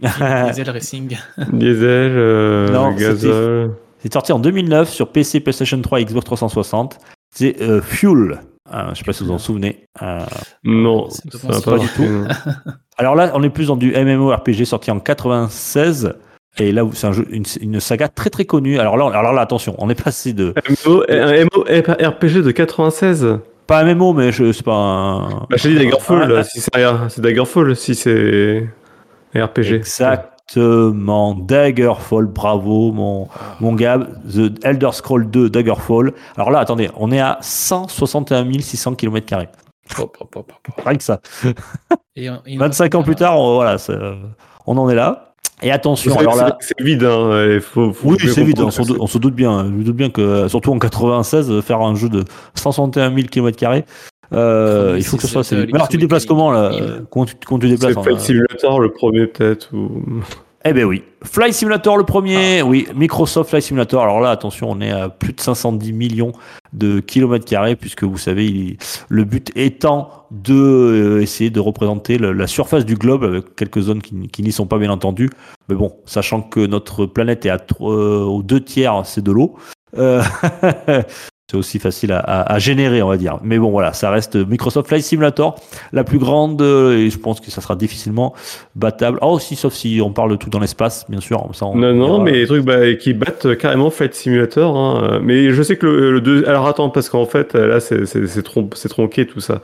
Diesel Racing. Diesel, euh, Non, gazole. C'est sorti en 2009 sur PC, PlayStation 3 et Xbox 360. C'est euh, Fuel. Euh, je sais pas si vous vous en souvenez. Euh, Non, C'est ça pas pas du non. Alors là, on est plus dans du MMORPG sorti en 96. Et là, c'est un jeu, une, une saga très très connue. Alors là, alors là, attention, on est passé de MMO, un MMORPG de 96 pas un MMO, mais je c'est pas un. Bah, je t'ai dit Daggerfall, Ah, si c'est c'est Daggerfall, si c'est RPG. Exactement, Daggerfall, bravo mon, mon Gab, The Elder Scroll 2 Daggerfall. Alors là, attendez, on est à 161 600 km. Hop, hop, hop, hop. Rien que ça. Et, on- et on- 25 ans plus tard, on, voilà, c'est, euh, on en est là. Et attention, C'est- alors là, c'est- vide, hein. il Faut, faut oui, c'est vite, on, se doute bien. Je me doute bien que, euh, surtout en 96, euh, faire un jeu de 161 000 km, euh, il faut que ce soit assez utilisateur vite. Mais alors, tu déplaces comment là euh, comment tu, comment tu C'est déplaces en, Flight euh, Simulator, le premier peut-être. Ou... Eh ben oui. Flight Simulator le premier, Ah. oui. Microsoft Flight Simulator. Alors là, attention, on est à plus de 510 millions de kilomètres carrés, puisque vous savez, il- le but étant de euh, essayer de représenter le- la surface du globe avec quelques zones qui, n'y sont pas bien entendu. Mais bon, sachant que notre planète est à euh, aux deux tiers, c'est de l'eau. Euh, c'est aussi facile à, à- à générer, on va dire. Mais bon, voilà, ça reste Microsoft Flight Simulator, la plus grande, euh, et je pense que ça sera difficilement battable. Ah aussi, sauf si on parle de tout dans l'espace, bien sûr. Ça, on Non, non, mais les trucs bah, qui battent carrément Flight Simulator. Hein. Mais je sais que le, le deux... Alors attends, parce qu'en fait, là, c'est c'est- c'est tron- tronqué tout ça.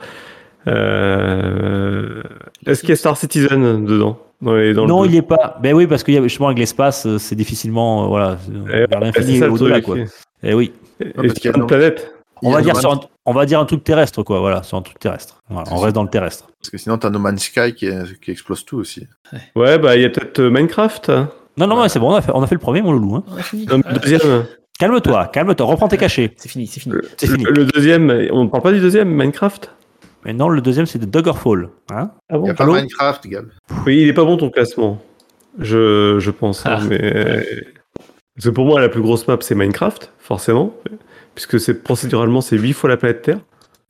Euh... Est-ce qu'il y a Star Citizen dedans? Dans les- dans non, il est pas. Ben oui, parce a justement avec l'espace, euh, c'est difficilement, euh, voilà, Eh, vers C'est l'infini ça et au-delà, quoi. Et oui, Et parce et qu'il y a une planète. on va dire No sur un, on va dire un truc terrestre, quoi. Voilà, sur un truc terrestre. Voilà, on reste dans le terrestre. Parce que sinon, t'as No Man's Sky qui, qui explose tout aussi. Ouais, bah il y a peut-être euh, Minecraft. Non, non, mais c'est bon, on a, fait, on a fait le premier, mon loulou. Hein. On a fini. Non, mais Voilà. le deuxième. Calme-toi, calme-toi, reprends tes cachets. C'est fini, c'est fini. C'est fini. Le, le deuxième, on parle pas du deuxième, Minecraft? Mais non, le deuxième, c'est de Duggerfall. Hein Ah Il y a pas Minecraft, Gab. Oui, il est pas bon ton classement. Je, je pense. hein, Ah. mais... Parce que pour moi, la plus grosse map, c'est Minecraft, forcément. Puisque c'est procéduralement, c'est 8 fois la planète Terre.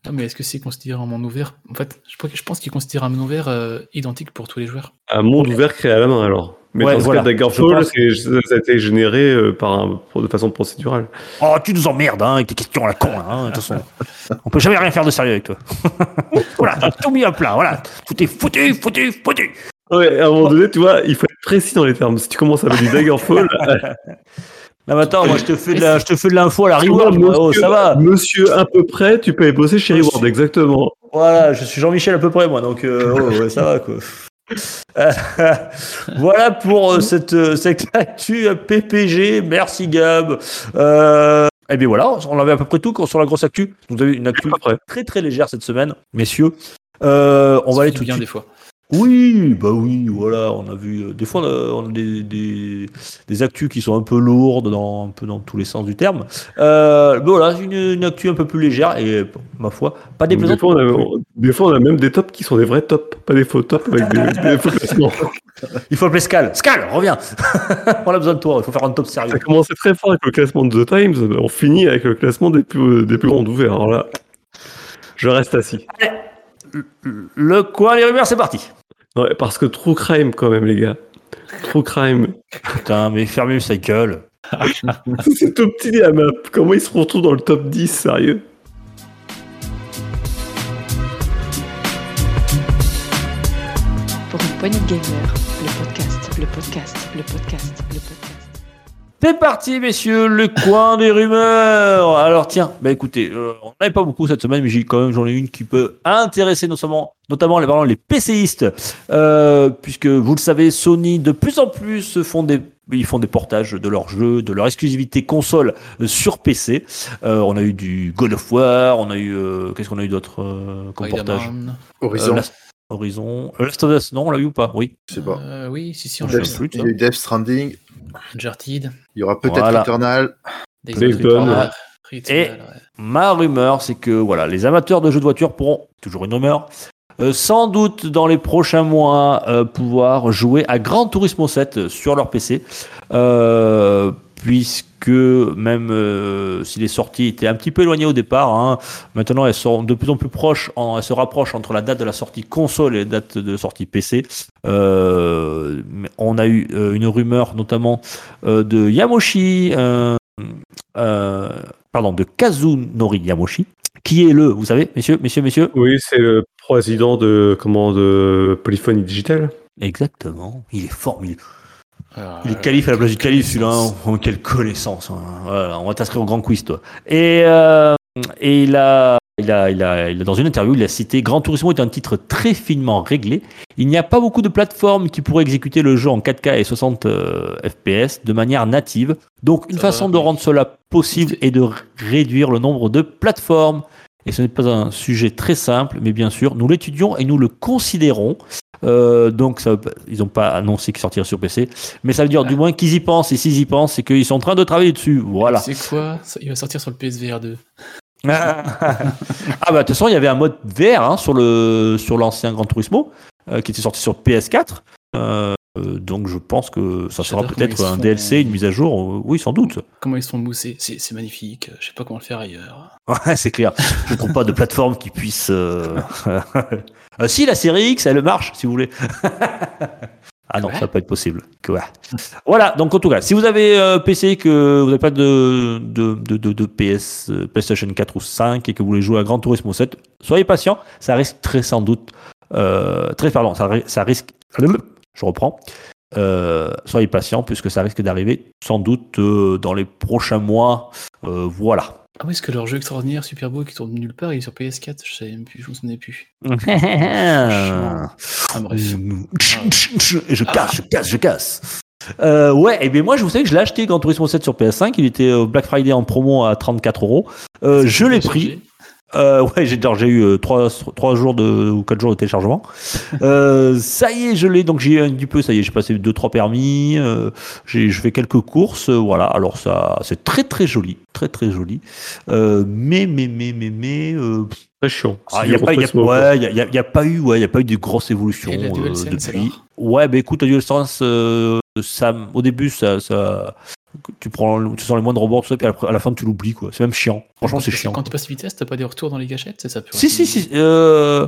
Ah, mais est-ce que c'est considéré un monde ouvert? En fait, je, que- pense qu'il considère un monde ouvert euh, identique pour tous les joueurs. Un monde ouvert créé à la main, alors. Mais Ouais, dans ce voilà. Daggerfall, c'est- ça a été généré euh, par un- de façon procédurale. Oh, tu nous emmerdes hein, avec tes questions à la con. là, Hein, de toute façon, on peut jamais rien faire de sérieux avec toi. voilà, t'as tout mis à plat. Voilà, tout est foutu, foutu, foutu. Ouais, à un moment donné, tu vois, il faut être précis dans les termes. Si tu commences avec du Daggerfall, Non, mais attends, moi je te fais de la- je te fais de l'info à la reward. moi. Oh, ça va. Monsieur à peu près, tu peux aller bosser chez Monsieur- Reward, exactement. Voilà, je suis Jean-Michel à peu près, moi, donc euh, oh, ouais, ça va quoi. Voilà pour euh, cette, euh, cette actu PPG. Merci Gab. Euh, et bien voilà, on avait à peu près tout sur la grosse actu. Vous avez une actu très très légère cette semaine, messieurs. Euh, on Ça va aller tout de bien suite. des fois. Oui, bah oui, voilà, on a vu. euh, des fois, on a, on a des, des, des actus qui sont un peu lourdes, dans, un peu dans tous les sens du terme. Euh, mais voilà, une, une actu un peu plus légère et, ma foi, pas Des fois, on a, des fois, on a même des tops qui sont des vrais tops, pas des faux tops avec des, des faux classements. Il faut appeler Scal. Scal, reviens. on a besoin de toi. Il faut faire un top sérieux. Ça a commencé très fort avec le classement de The Times, on finit avec le classement des plus, des plus grands ouverts. Alors là, je reste assis. Le coin des rumeurs, c'est parti. Ouais, parce que True Crime, quand même, les gars. True Crime. Putain, mais fermez sa gueule. C'est tout petit la map. Comment ils se retrouvent dans le top 10, sérieux? Pour une poignée de gamers, le podcast, le podcast, le podcast, le podcast. C'est parti, messieurs, le coin des rumeurs. Alors tiens, bah écoutez, euh, on n'avait pas beaucoup cette semaine, mais j'ai quand même j'en ai une qui peut intéresser notamment, notamment les, pardon, les PCistes, euh, puisque vous le savez, Sony de plus en plus font des ils font des portages de leurs jeux, de leur exclusivité console euh, sur PC. Euh, on a eu du God of War, on a eu euh, qu'est-ce qu'on a eu d'autre euh, comme portage? Horizon, Euh, Last- Horizon, Euh, Last of Us, non, on l'a eu ou pas? Oui. je sais pas. Euh, oui, si, si, on l'a plus. Il y a eu Death Stranding, Uncharted. il y aura peut-être Voilà. Returnal, Returnal, Et- ouais. Ma rumeur, c'est que voilà, les amateurs de jeux de voiture pourront, toujours une rumeur, euh, sans doute dans les prochains mois, euh, pouvoir jouer à Gran Turismo 7 sur leur PC. Euh, puisque même euh, si les sorties étaient un petit peu éloignées au départ, hein, maintenant elles sont de plus en plus proches, en- elles se rapprochent entre la date de la sortie console et la date de sortie PC. Euh, on a eu euh, une rumeur notamment euh, de Yamoshi, pardon, de Kazunori Yamoshi, qui est le, vous savez, messieurs, messieurs, messieurs, Oui, c'est le président de, comment, de Polyphonie Digital. exactement, il est formidable. Alors, Il est calife à la place du calife, celui-là. hein. Oh, quelle connaissance. hein. Voilà, on va t'inscrire au grand quiz, toi. Et, euh, et il, a, il, a, il, a, il a, dans une interview, il a cité Gran Turismo est un titre très finement réglé. Il n'y a pas beaucoup de plateformes qui pourraient exécuter le jeu en 4K et 60 euh, FPS de manière native. Donc, une façon de rendre cela possible est de réduire le nombre de plateformes. Et ce n'est pas un sujet très simple, mais bien sûr, nous l'étudions et nous le considérons. Euh, donc, ça, ils n'ont pas annoncé qu'il sortirait sur PC, mais ça veut dire du moins qu'ils y pensent. Et s'ils y pensent, c'est qu'ils sont en train de travailler dessus. Voilà. C'est quoi Il va sortir sur le PSVR 2. ah bah de toute façon, il y avait un mode VR hein, sur le sur l'ancien Gran Turismo euh, qui était sorti sur PS4. Euh, euh, donc je pense que ça sera peut-être un DLC, une mise à jour. euh, oui, sans doute. Comment ils se font mousser C'est magnifique. Je sais pas comment le faire ailleurs. Ouais, c'est clair. Je ne trouve pas de plateforme qui puisse. euh, euh, si la série X, elle marche, si vous voulez. ah non, Ouais. ça va pas être possible. Ouais. Voilà. Donc en tout cas, si vous avez euh, PC que vous n'avez pas de de, de, de, de PS euh, PlayStation 4 ou 5 et que vous voulez jouer à Gran Turismo 7, soyez patient. Ça risque très sans doute. Euh, très pardon. Ça, ça risque. Je reprends. Euh, soyez patient puisque ça risque d'arriver sans doute euh, dans les prochains mois. Euh, voilà. Ah oui, est-ce que leur jeu extraordinaire, super beau, qui tourne nulle part, il est sur PS4 Je savais même plus, je me souvenais plus. Ah, bref. je casse, je casse, je casse. Euh, ouais, et bien moi, je vous savez que je l'ai acheté Gran Turismo 7 sur PS5. Il était Black Friday en promo à 34 euros. Je l'ai pris. Euh, ouais, j'ai genre, j'ai eu 3, jours de, ou 4 jours de téléchargement. Euh, ça y est, je l'ai. Donc j'ai eu un petit peu, ça y est, j'ai passé 2-3 permis. Euh, j'ai, je fais quelques courses. euh, voilà. Alors ça, c'est très très joli. Très très joli. Euh, mais, mais, mais, mais, mais. euh, Très chiant. ah, il ouais, y a, y a- y a pas eu, ouais, y a pas eu de grosses évolutions euh, depuis. Ouais, bah écoute, la DualSense, euh, ça, au début, ça, ça, tu prends, tu sens les moindres bords, tout ça, puis à la fin, tu l'oublies, quoi. C'est même chiant. Franchement, c'est chiant. Quand tu passes vitesse, t'as pas des retours dans les gâchettes C'est ça Si, si, si. Euh,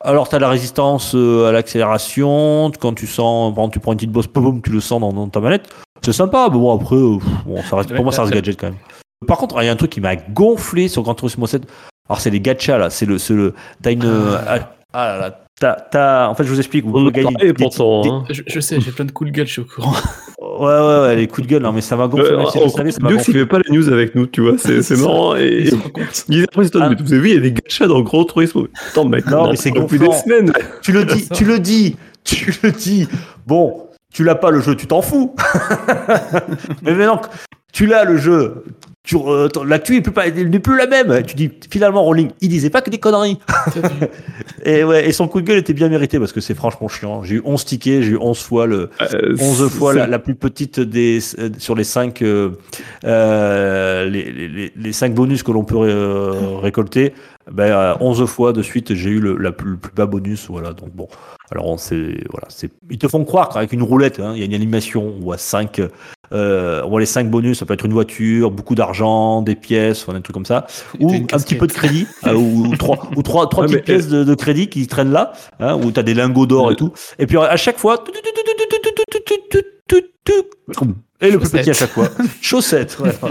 alors, tu as la résistance euh, à l'accélération. Quand tu sens, par exemple, tu prends une petite bosse, boum, tu le sens dans, dans ta manette. C'est sympa, mais bon, après, euh, pff, bon, ça reste, pour moi, ça reste gadget quand même. Par contre, il y a un truc qui m'a gonflé sur Gran Turismo 7. Alors, c'est les gachas, là. C'est le, c'est le, t'as une, ah, ah là là, t'as, t'as- en fait, je vous explique. Vous On des- pourtant. des- hein. Je, je sais, j'ai plein de coups de gueule, je suis au courant. Ouais, ouais, ouais, les coups de gueule, non, mais ça m'a gonflé. Euh, on- savais, ça s'il fait pas la news avec nous, tu vois, c'est marrant. Et Ils après, c'est toi, Ah. mais vous avez vu, il y a des gachas dans Grand Turismo. Attends, mec, Non, on mais c'est depuis des semaines. Tu le dis, ça. tu le dis, tu le dis. Bon, tu l'as pas le jeu, tu t'en fous. mais maintenant, tu l'as le jeu. Tu, euh, l'actu n'est plus la même. Tu dis finalement Rolling, il disait pas que des conneries. Et ouais, et son coup de gueule était bien mérité parce que c'est franchement chiant. J'ai eu 11 tickets, j'ai eu 11 fois le, Euh, 11 fois c'est- la, la plus petite des euh, sur les 5 euh, euh, les, les, les, les cinq bonus que l'on peut euh, récolter. Ben, euh, 11 fois de suite, j'ai eu le, la plus, le plus bas bonus. Voilà, donc bon. Alors, on sait, voilà, c'est, ils te font croire qu'avec une roulette, hein, il y a une animation, on voit 5, euh, on voit les 5 bonus, ça peut être une voiture, beaucoup d'argent, des pièces, enfin, des trucs comme ça, ou t'as un petit peu de crédit, euh, ou, trois, ou trois, trois petites pièces de, de crédit qui traînent là, hein, où tu as des lingots d'or et tout. Et puis à chaque fois, et le plus petit à chaque fois. Chaussettes. Ouais. Ah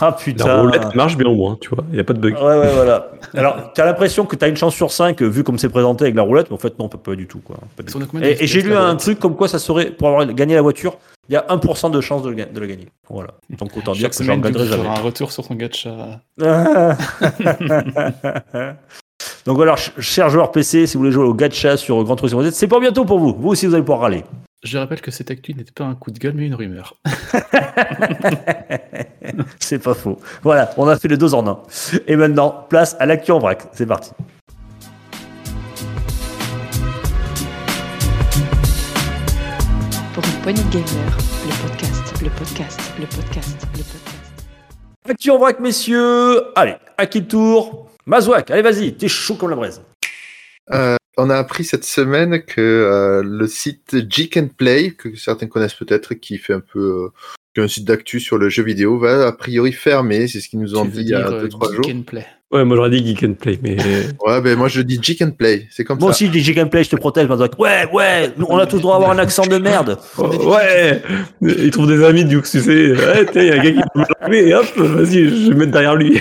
La putain. roulette marche bien au moins, tu vois, il n'y a pas de bug. Ouais, ouais, voilà. Alors, tu as l'impression que tu as une chance sur 5 vu comme c'est présenté avec la roulette, mais en fait, non, pas, pas du tout. Quoi. Pas du tout. Et, et j'ai lu la un truc comme quoi ça serait, pour avoir gagné la voiture, il y a 1% de chance de, le ga- de la gagner. Voilà. Donc autant dire Chaque que j'en gagnerai jamais. auras un retour sur ton gacha. Donc voilà, ch- chers joueurs PC, si vous voulez jouer au gacha sur Grand Turismo 7, c'est pour bientôt pour vous. Vous aussi, vous allez pouvoir râler. Je rappelle que cette actu n'était pas un coup de gueule, mais une rumeur. c'est pas faux. Voilà, on a fait les deux en un. Et maintenant, place à l'actu en vrac. C'est parti. Pour une poignée de gamers, le podcast, le podcast, le podcast, le podcast. Actu en vrac, messieurs. Allez, à qui le tour? Mazouak, allez, vas-y, t'es chaud comme la braise. Euh, on a appris cette semaine que euh, le site Geek and Play, que certains connaissent peut-être, qui fait un peu euh, un site d'actu sur le jeu vidéo, va a priori fermer. C'est ce qu'ils nous ont Tu dit il y a dire, euh, 2-3 Geek jours. and Play. Ouais, moi j'aurais dit Geek and Play, mais. Ouais, ben moi je dis Geek and Play. C'est comme Moi ça. aussi, je dis G Gameplay, je te protège. Ouais, ouais, on a tous le droit d'avoir un accent de merde. Oh, ouais Il trouve des amis, Dux, tu sais. Ouais, il y a un gars qui peut me l'armer, et hop, vas-y, je vais me mettre derrière lui.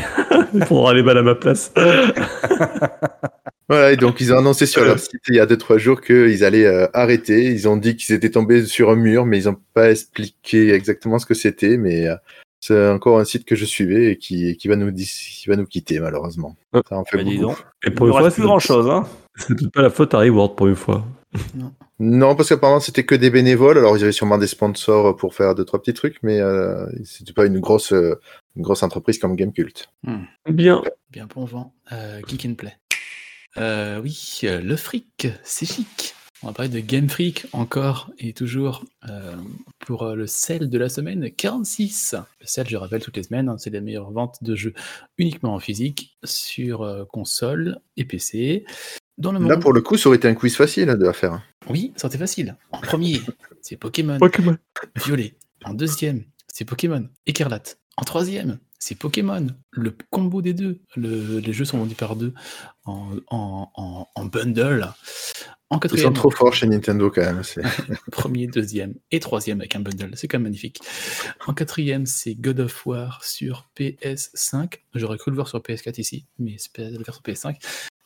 Il prendra les balles à ma place. Voilà, et donc ils ont annoncé sur leur site il y a 2-3 jours qu'ils allaient euh, arrêter. Ils ont dit qu'ils étaient tombés sur un mur, mais ils n'ont pas expliqué exactement ce que c'était. Mais euh, c'est encore un site que je suivais et qui, qui, va, nous, qui va nous quitter, malheureusement. Ça en fait Bah, beaucoup. donc. Et pour ne une fois, plus c'est grand chose, hein. c'est peut-être pas la faute à Reward pour une fois. Non, parce qu'apparemment c'était que des bénévoles. Alors ils avaient sûrement des sponsors pour faire deux trois petits trucs, mais euh, c'était pas une grosse euh, une grosse entreprise comme Gamecult. Bien. Bien bon vent. Euh, Geek and Play. Euh, oui, le fric, c'est chic. On va parler de Game Freak encore et toujours euh, pour euh, le sel de la semaine 46. Le sel, je rappelle, toutes les semaines, hein, c'est la meilleure vente de jeux uniquement en physique sur euh, console et PC. Dans le Là pour le coup, ça aurait été un quiz facile hein, de la faire. Oui, ça c'était facile. En premier, c'est Pokémon. Pokémon. Violet. En deuxième, c'est Pokémon. Écarlate. En troisième, c'est Pokémon. Le combo des deux. Le- les jeux sont vendus par deux en, en- en- en bundle. En Ils sont quatrième, trop forts chez Nintendo quand même. c'est- premier, deuxième et troisième avec un bundle. C'est quand même magnifique. En quatrième, c'est God of War sur PS5. J'aurais cru le voir sur PS4 ici, mais c'est le faire sur PS5.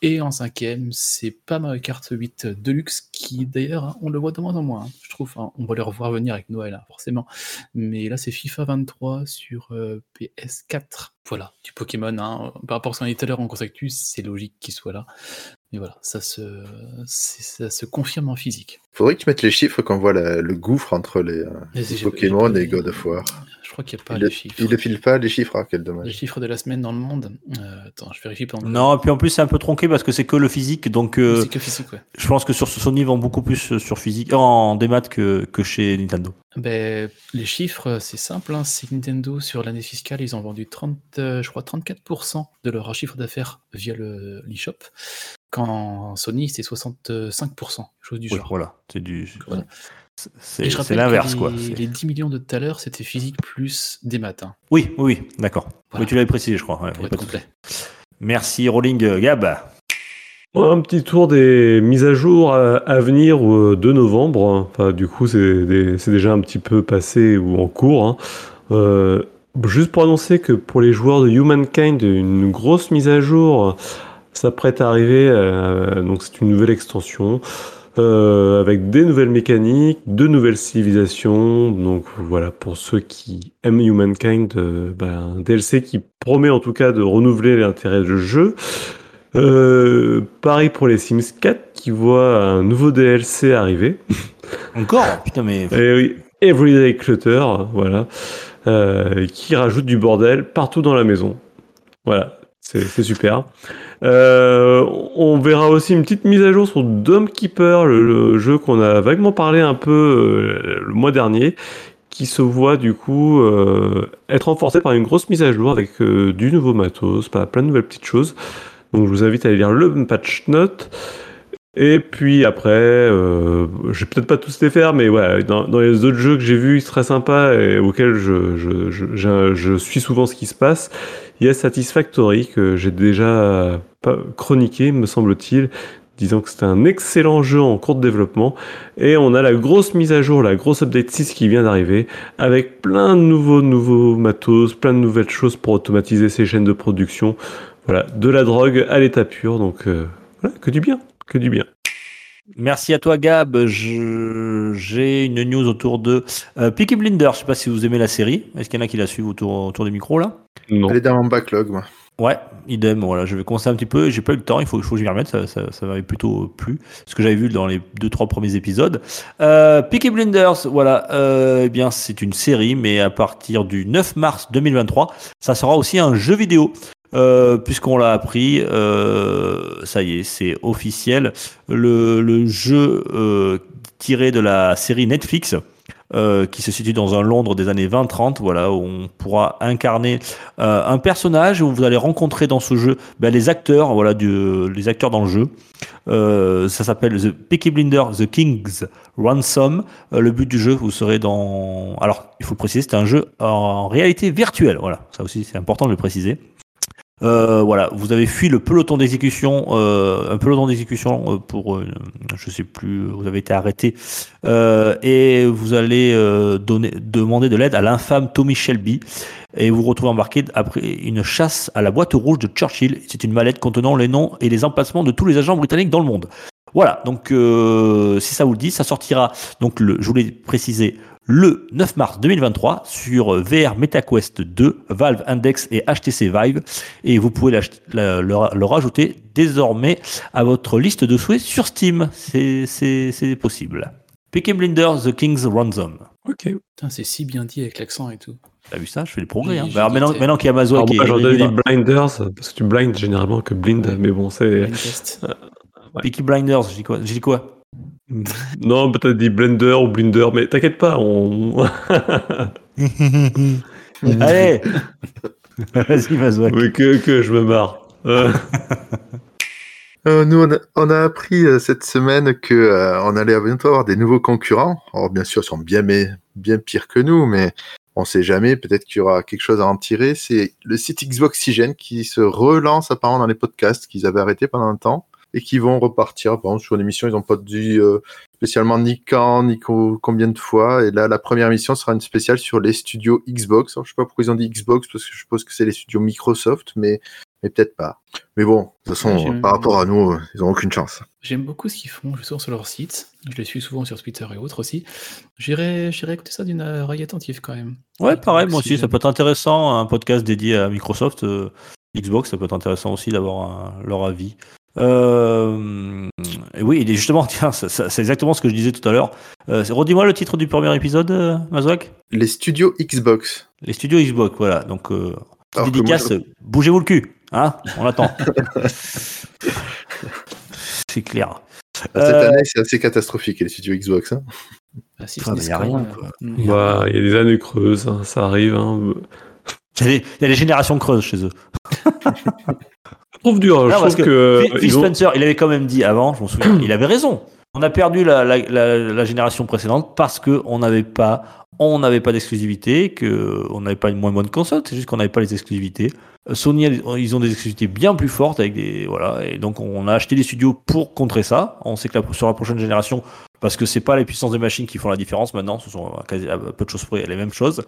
Et en cinquième, c'est pas Mario Kart 8 Deluxe, qui d'ailleurs, hein, on le voit de moins en moins, hein, je trouve. hein. on va les revoir venir avec Noël, hein, forcément. Mais là, c'est FIFA 23 sur euh, PS4. Voilà, du Pokémon. Par rapport à ce qu'on a dit tout à l'heure en Consactus, c'est logique qu'il soit là. Mais voilà, ça se, ça se confirme en physique. Faudrait que tu mettes les chiffres qu'on voit la- le gouffre entre les, euh, les Pokémon et les- God of War. Je crois qu'il n'y a pas Il les le, chiffres. il le file pas les chiffres, ah, quel Les dommage. chiffres de la semaine dans le monde. Euh, attends, je vérifie pendant que- Non, et puis en plus c'est un peu tronqué parce que c'est que le physique, donc euh, C'est que physique, ouais. je pense que sur Sony ils vont beaucoup plus sur physique, en démat que, que chez Nintendo. Ben, les chiffres, c'est simple. hein, C'est que Nintendo, sur l'année fiscale, ils ont vendu 30, euh, je crois 34% de leur chiffre d'affaires via le- l'eShop. Quand Sony, c'est 65%, chose du Oui, genre. voilà, c'est du, Voilà. c'est l'inverse quoi. les, c'est- les 10 millions de tout à l'heure, c'était physique plus des matins, Oui, oui, d'accord. Voilà. Oui, tu l'avais précisé, je crois. ouais, pour être complet. Merci Rolling euh, Gab. Un petit tour des mises à jour à, à venir euh, de novembre. Enfin, du coup, c'est déjà un petit peu passé ou en cours. hein. Euh, juste pour annoncer que pour les joueurs de Humankind, une grosse mise à jour s'apprête à arriver. euh, donc, c'est une nouvelle extension. euh, avec des nouvelles mécaniques, de nouvelles civilisations. Donc voilà, pour ceux qui aiment Humankind, euh, ben, un DLC qui promet en tout cas de renouveler l'intérêt du jeu. Euh, pareil pour les Sims 4 qui voit un nouveau DLC arriver. Encore? Putain, mais. Et oui, Everyday Clutter, voilà, qui rajoute du bordel partout dans la maison. Voilà, c'est super. Euh, on verra aussi une petite mise à jour sur Dome Keeper, le, jeu qu'on a vaguement parlé un peu euh, le mois dernier, qui se voit du coup euh, être renforcé par une grosse mise à jour avec du nouveau matos, plein de nouvelles petites choses. Donc je vous invite à aller lire le patch note. Et puis après, euh, j'ai peut-être pas tous les faire, mais ouais, dans, les autres jeux que j'ai vus très sympas et auxquels je, je, je, je- je suis souvent ce qui se passe, il y a Satisfactory que j'ai déjà chroniqué, me semble-t-il, disant que c'était un excellent jeu en cours de développement. Et on a la grosse mise à jour, la grosse update 6 qui vient d'arriver, avec plein de nouveaux, nouveaux matos, plein de nouvelles choses pour automatiser ces chaînes de production. Voilà, de la drogue à l'état pur, donc euh, voilà, que du bien, que du bien. Merci à toi Gab. Je- J'ai une news autour de euh, Peaky Blinders. Je sais pas si vous aimez la série. Est-ce qu'il y en a qui la suivent autour, autour des micros là? Non. Elle est dans mon backlog, moi. Ouais, idem. Voilà, je vais commencer un petit peu. J'ai pas eu le temps. Il faut, il faut que je m'y remette. Ça, ça, ça m'avait plutôt plu. Ce que j'avais vu dans les deux trois premiers épisodes. Euh, Peaky Blinders. Voilà. Euh, eh bien, c'est une série, mais à partir du 9 mars 2023, ça sera aussi un jeu vidéo. Euh, puisqu'on l'a appris, euh, ça y est, c'est officiel. Le, le jeu euh, tiré de la série Netflix, euh, qui se situe dans un Londres des années 20-30, voilà, où on pourra incarner euh, un personnage où vous allez rencontrer dans ce jeu ben, les acteurs, voilà, du, les acteurs dans le jeu. Ça s'appelle The Peaky Blinders The King's Ransom. Le but du jeu, vous serez dans. Alors, il faut le préciser, c'est un jeu en réalité virtuelle. Voilà, ça aussi, c'est important de le préciser. Euh, voilà, vous avez fui le peloton d'exécution, euh, un peloton d'exécution euh, pour, euh, je sais plus, vous avez été arrêté euh, et vous allez euh, demander de l'aide à l'infâme Tommy Shelby et vous vous retrouvez embarqué après une chasse à la boîte rouge de Churchill. C'est une mallette contenant les noms et les emplacements de tous les agents britanniques dans le monde. Voilà, donc euh, si ça vous le dit, ça sortira, donc le, je voulais préciser, le 9 mars 2023 sur VR MetaQuest 2, Valve Index et HTC Vive. Et vous pouvez le, le- le rajouter désormais à votre liste de souhaits sur Steam. C'est- possible. Peaky Blinders, The King's Ransom. Ok. Putain, c'est si bien dit avec l'accent et tout. T'as vu ça? Je fais des progrès. Oui, hein. alors maintenant, maintenant qu'il y a Mazo Alors qui moi, est dit dans- blinders, parce que tu blinds généralement que blind, mais bon, c'est. Peaky Blinders, j'ai dit quoi? Non, peut-être dit blender ou blinder, mais t'inquiète pas, on. Allez Vas-y, Mazo. mais que, que je me marre. Euh, Euh, nous, on a, on a appris euh, cette semaine que euh, on allait bientôt avoir des nouveaux concurrents. Alors, bien sûr, ils sont bien, mais, bien pires que nous, mais on sait jamais. Peut-être qu'il y aura quelque chose à en tirer. C'est le site Xboxygène qui se relance apparemment dans les podcasts qu'ils avaient arrêtés pendant un temps et qui vont repartir. Par exemple, sur une émission, ils n'ont pas dit euh, spécialement ni quand, ni co- combien de fois. Et là, la première émission sera une spéciale sur les studios Xbox. Alors, je sais pas pourquoi ils ont dit Xbox, parce que je suppose que c'est les studios Microsoft, mais, mais peut-être pas. Mais bon, de toute façon, par rapport à nous, euh, ils n'ont aucune chance. J'aime beaucoup ce qu'ils font. Je souvent sur leur site. Je les suis souvent sur Twitter et autres aussi. J'irai j'irai écouter ça d'une oreille attentive quand même. Ouais, pareil, moi aussi, ça peut être intéressant, un podcast dédié à Microsoft, euh, Xbox, ça peut être intéressant aussi d'avoir leur avis. Euh, oui, justement, tiens, c'est exactement ce que je disais tout à l'heure. Euh, Redis-moi le titre du premier épisode, euh, Mazouak Les studios Xbox. Les studios Xbox, voilà. Donc, euh, dédicace, bougez-vous le cul, hein On attend. c'est clair. Cette Euh, année, c'est assez catastrophique, les studios Xbox. hein. Ah, si, Ah, y a rien, quoi. mm. bah, il y a des années creuses, hein, ça arrive. Hein. Il y, il y a des générations creuses chez eux. Je trouve dur, Non, je parce trouve que que. Phil- Phil ont- Spencer, il avait quand même dit avant, je m'en souviens, il avait raison. On a perdu la, la, la, la génération précédente parce que on n'avait pas, on n'avait pas d'exclusivité, que on n'avait pas une moins bonne console, c'est juste qu'on n'avait pas les exclusivités. Euh, Sony, ils ont des exclusivités bien plus fortes avec des, voilà, et donc on a acheté des studios pour contrer ça. On sait que sur la prochaine génération, parce que c'est pas les puissances des machines qui font la différence maintenant, ce sont à, quasi, à peu de choses près les mêmes choses.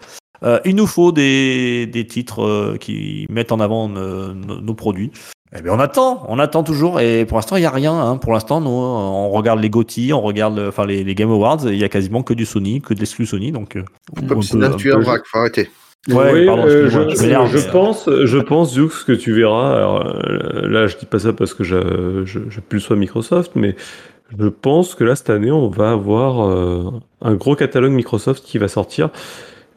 Euh, il nous faut des, des titres euh, qui mettent en avant euh, nos, nos produits. Eh bien, on attend, on attend toujours, et pour l'instant, il n'y a rien. Hein. Pour l'instant, nous, on regarde les GOTY, on regarde euh, enfin, les, les Game Awards, il y a quasiment que du Sony, que de l'exclus Sony. Donc, euh, on Comme peut- si tu en vrac, faut arrêter. Ouais, Oui, pardon, euh, je, je m'énerve, je euh, pense, je pense, Zux, que tu verras. Alors, euh, là, je dis pas ça parce que je, je, je plus sois Microsoft, mais je pense que là, cette année, on va avoir euh, un gros catalogue Microsoft qui va sortir.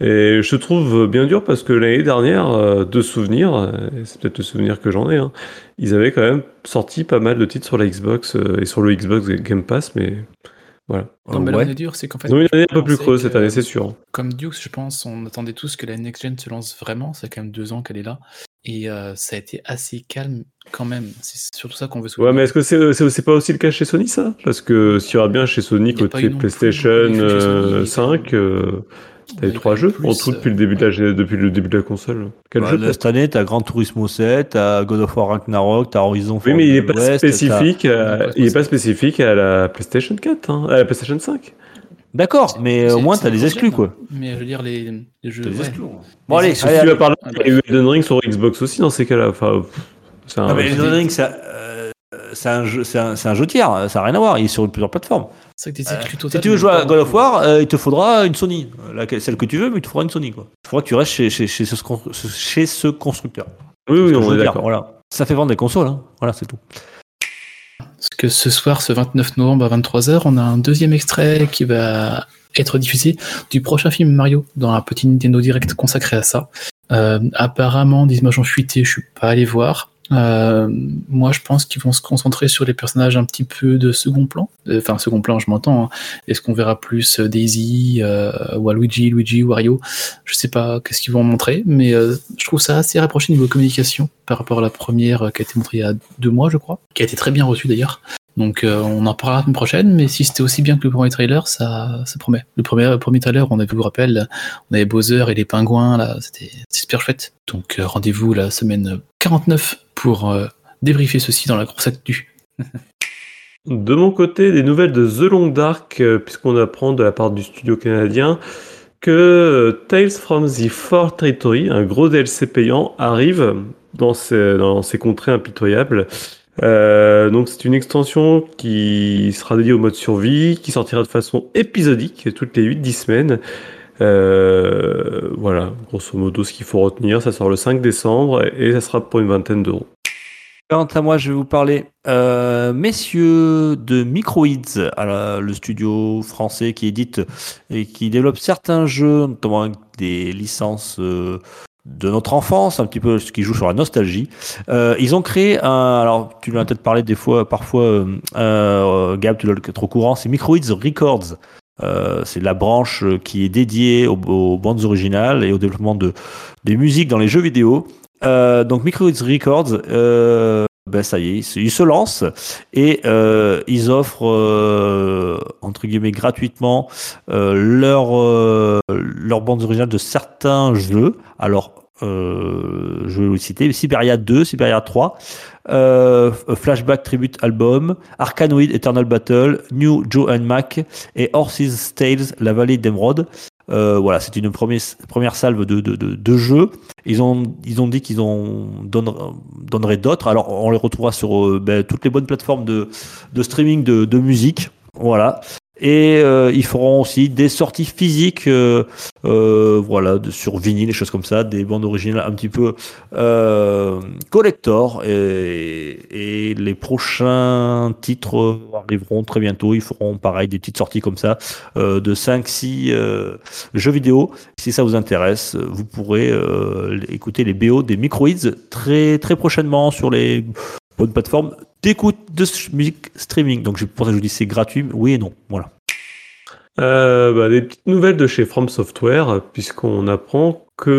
Et je trouve bien dur parce que l'année dernière, euh, de souvenirs, et c'est peut-être le souvenir que j'en ai, hein, ils avaient quand même sorti pas mal de titres sur la Xbox euh, et sur le Xbox Game Pass, mais voilà. Non, mais là, ouais. on est dur, c'est qu'en fait. Donc, une année un peu plus creuse cette année, c'est sûr. Comme Dukes, je pense, on attendait tous que la next gen se lance vraiment. Ça fait quand même deux ans qu'elle est là. Et euh, ça a été assez calme quand même. C'est surtout ça qu'on veut Ouais, mais est-ce que c'est pas aussi le cas chez Sony ça? Parce que s'il y aura bien chez Sony côté eu PlayStation euh, il y a 5, euh, t'avais a trois jeux plus, en tout euh, depuis le début de la depuis le début de la console. Quel bah, jeu là, cette année, t'as Gran Turismo 7, t'as God of War Ragnarok, t'as Horizon Oui, mais il est pas West, t'as- spécifique. à- t'as- il est pas spécifique à la PlayStation 4, hein, à la PlayStation 5. D'accord, mais C'est- au moins, t'as des exclus, quoi. hein. Mais je veux dire, les, les jeux. T'as des ouais. exclus. Bon, allez, allez, tu allez. vas parler, Ah, il y a eu Elden Ring sur Xbox aussi dans ces cas-là. Enfin, un- Ah, mais c'est- Elden Ring, c'est euh, c'est un, jeu, c'est un, c'est un jeu tiers, ça n'a rien à voir, il est sur plusieurs plateformes. C'est vrai que des Euh, exclus Si tu veux jouer à God of War, euh, il te faudra une Sony. Euh, laquelle- celle que tu veux, mais il te faudra une Sony. Quoi. Il faudra que tu restes chez, chez, chez, ce, con- chez ce constructeur. Oui, oui, on est d'accord. Voilà. Ça fait vendre des consoles. Hein. Voilà, c'est tout. Parce que ce soir, ce 29 novembre à 23h, on a un deuxième extrait qui va être diffusé du prochain film Mario dans un petit Nintendo Direct consacré à ça. Euh, apparemment, des images ont fuité, je suis pas allé voir. Euh, moi, je pense qu'ils vont se concentrer sur les personnages un petit peu de second plan. Euh, Enfin, second plan, je m'entends. hein. Est-ce qu'on verra plus euh, Daisy, euh, Waluigi, Luigi, Wario? Je sais pas qu'est-ce qu'ils vont montrer, mais euh, je trouve ça assez rapproché niveau communication par rapport à la première qui a été montrée il y a deux mois, je crois, qui a été très bien reçue d'ailleurs. Donc euh, on en parlera la semaine prochaine, mais si c'était aussi bien que le premier trailer, ça, ça promet. Le premier, premier trailer, on avait, vous rappelle, on avait Bowser et les pingouins, là, c'était super chouette. Donc euh, rendez-vous la semaine 49 pour euh, débriefer ceci dans la grosse actu. De mon côté, des nouvelles de The Long Dark, puisqu'on apprend de la part du studio canadien que Tales from the Four Territory, un gros DLC payant, arrive dans ces, dans ces contrées impitoyables. Euh, donc c'est une extension qui sera dédiée au mode survie, qui sortira de façon épisodique toutes les 8-10 semaines. Euh, voilà, grosso modo ce qu'il faut retenir, ça sort le 5 décembre et ça sera pour une vingtaine d'euros. Quant à moi, je vais vous parler, euh, messieurs, de Microids, le studio français qui édite et qui développe certains jeux, notamment avec des licences euh, de notre enfance, un petit peu ce qui joue sur la nostalgie. Euh, ils ont créé un, alors tu l'as peut-être parlé des fois, parfois, euh, euh, Gab, tu être au courant, c'est Microids Records. C'est la branche qui est dédiée aux, bandes originales et au développement de des musiques dans les jeux vidéo. Donc Microids Records, ben ça y est, ils se lancent et euh, ils offrent euh, entre guillemets gratuitement euh, leur euh, leur bande originale de certains jeux. Alors je vais vous citer Siberia 2, Siberia 3, euh, Flashback Tribute Album, Arkanoid Eternal Battle, New Joe and Mac et Horses Tales, La Vallée d'Emeraude. Euh, voilà, c'est une première, première salve de, de, de. Ils ont, ils ont dit qu'ils en donneraient, donneraient d'autres. Alors, on les retrouvera sur euh, ben, toutes les bonnes plateformes de, de streaming de, de musique. Voilà. Et euh, ils feront aussi des sorties physiques, euh, euh, voilà, sur vinyle, des choses comme ça, des bandes originales un petit peu euh, collector. Et, et les prochains titres arriveront très bientôt. Ils feront pareil des petites sorties comme ça euh, de 5-6 euh, jeux vidéo. Si ça vous intéresse, vous pourrez écouter les BO des Microids très très prochainement sur les bonnes plateformes d'écoute de musique streaming. Donc pour ça je vous dis c'est gratuit, oui et non. Voilà. Euh, bah, des petites nouvelles de chez From Software, puisqu'on apprend qu'il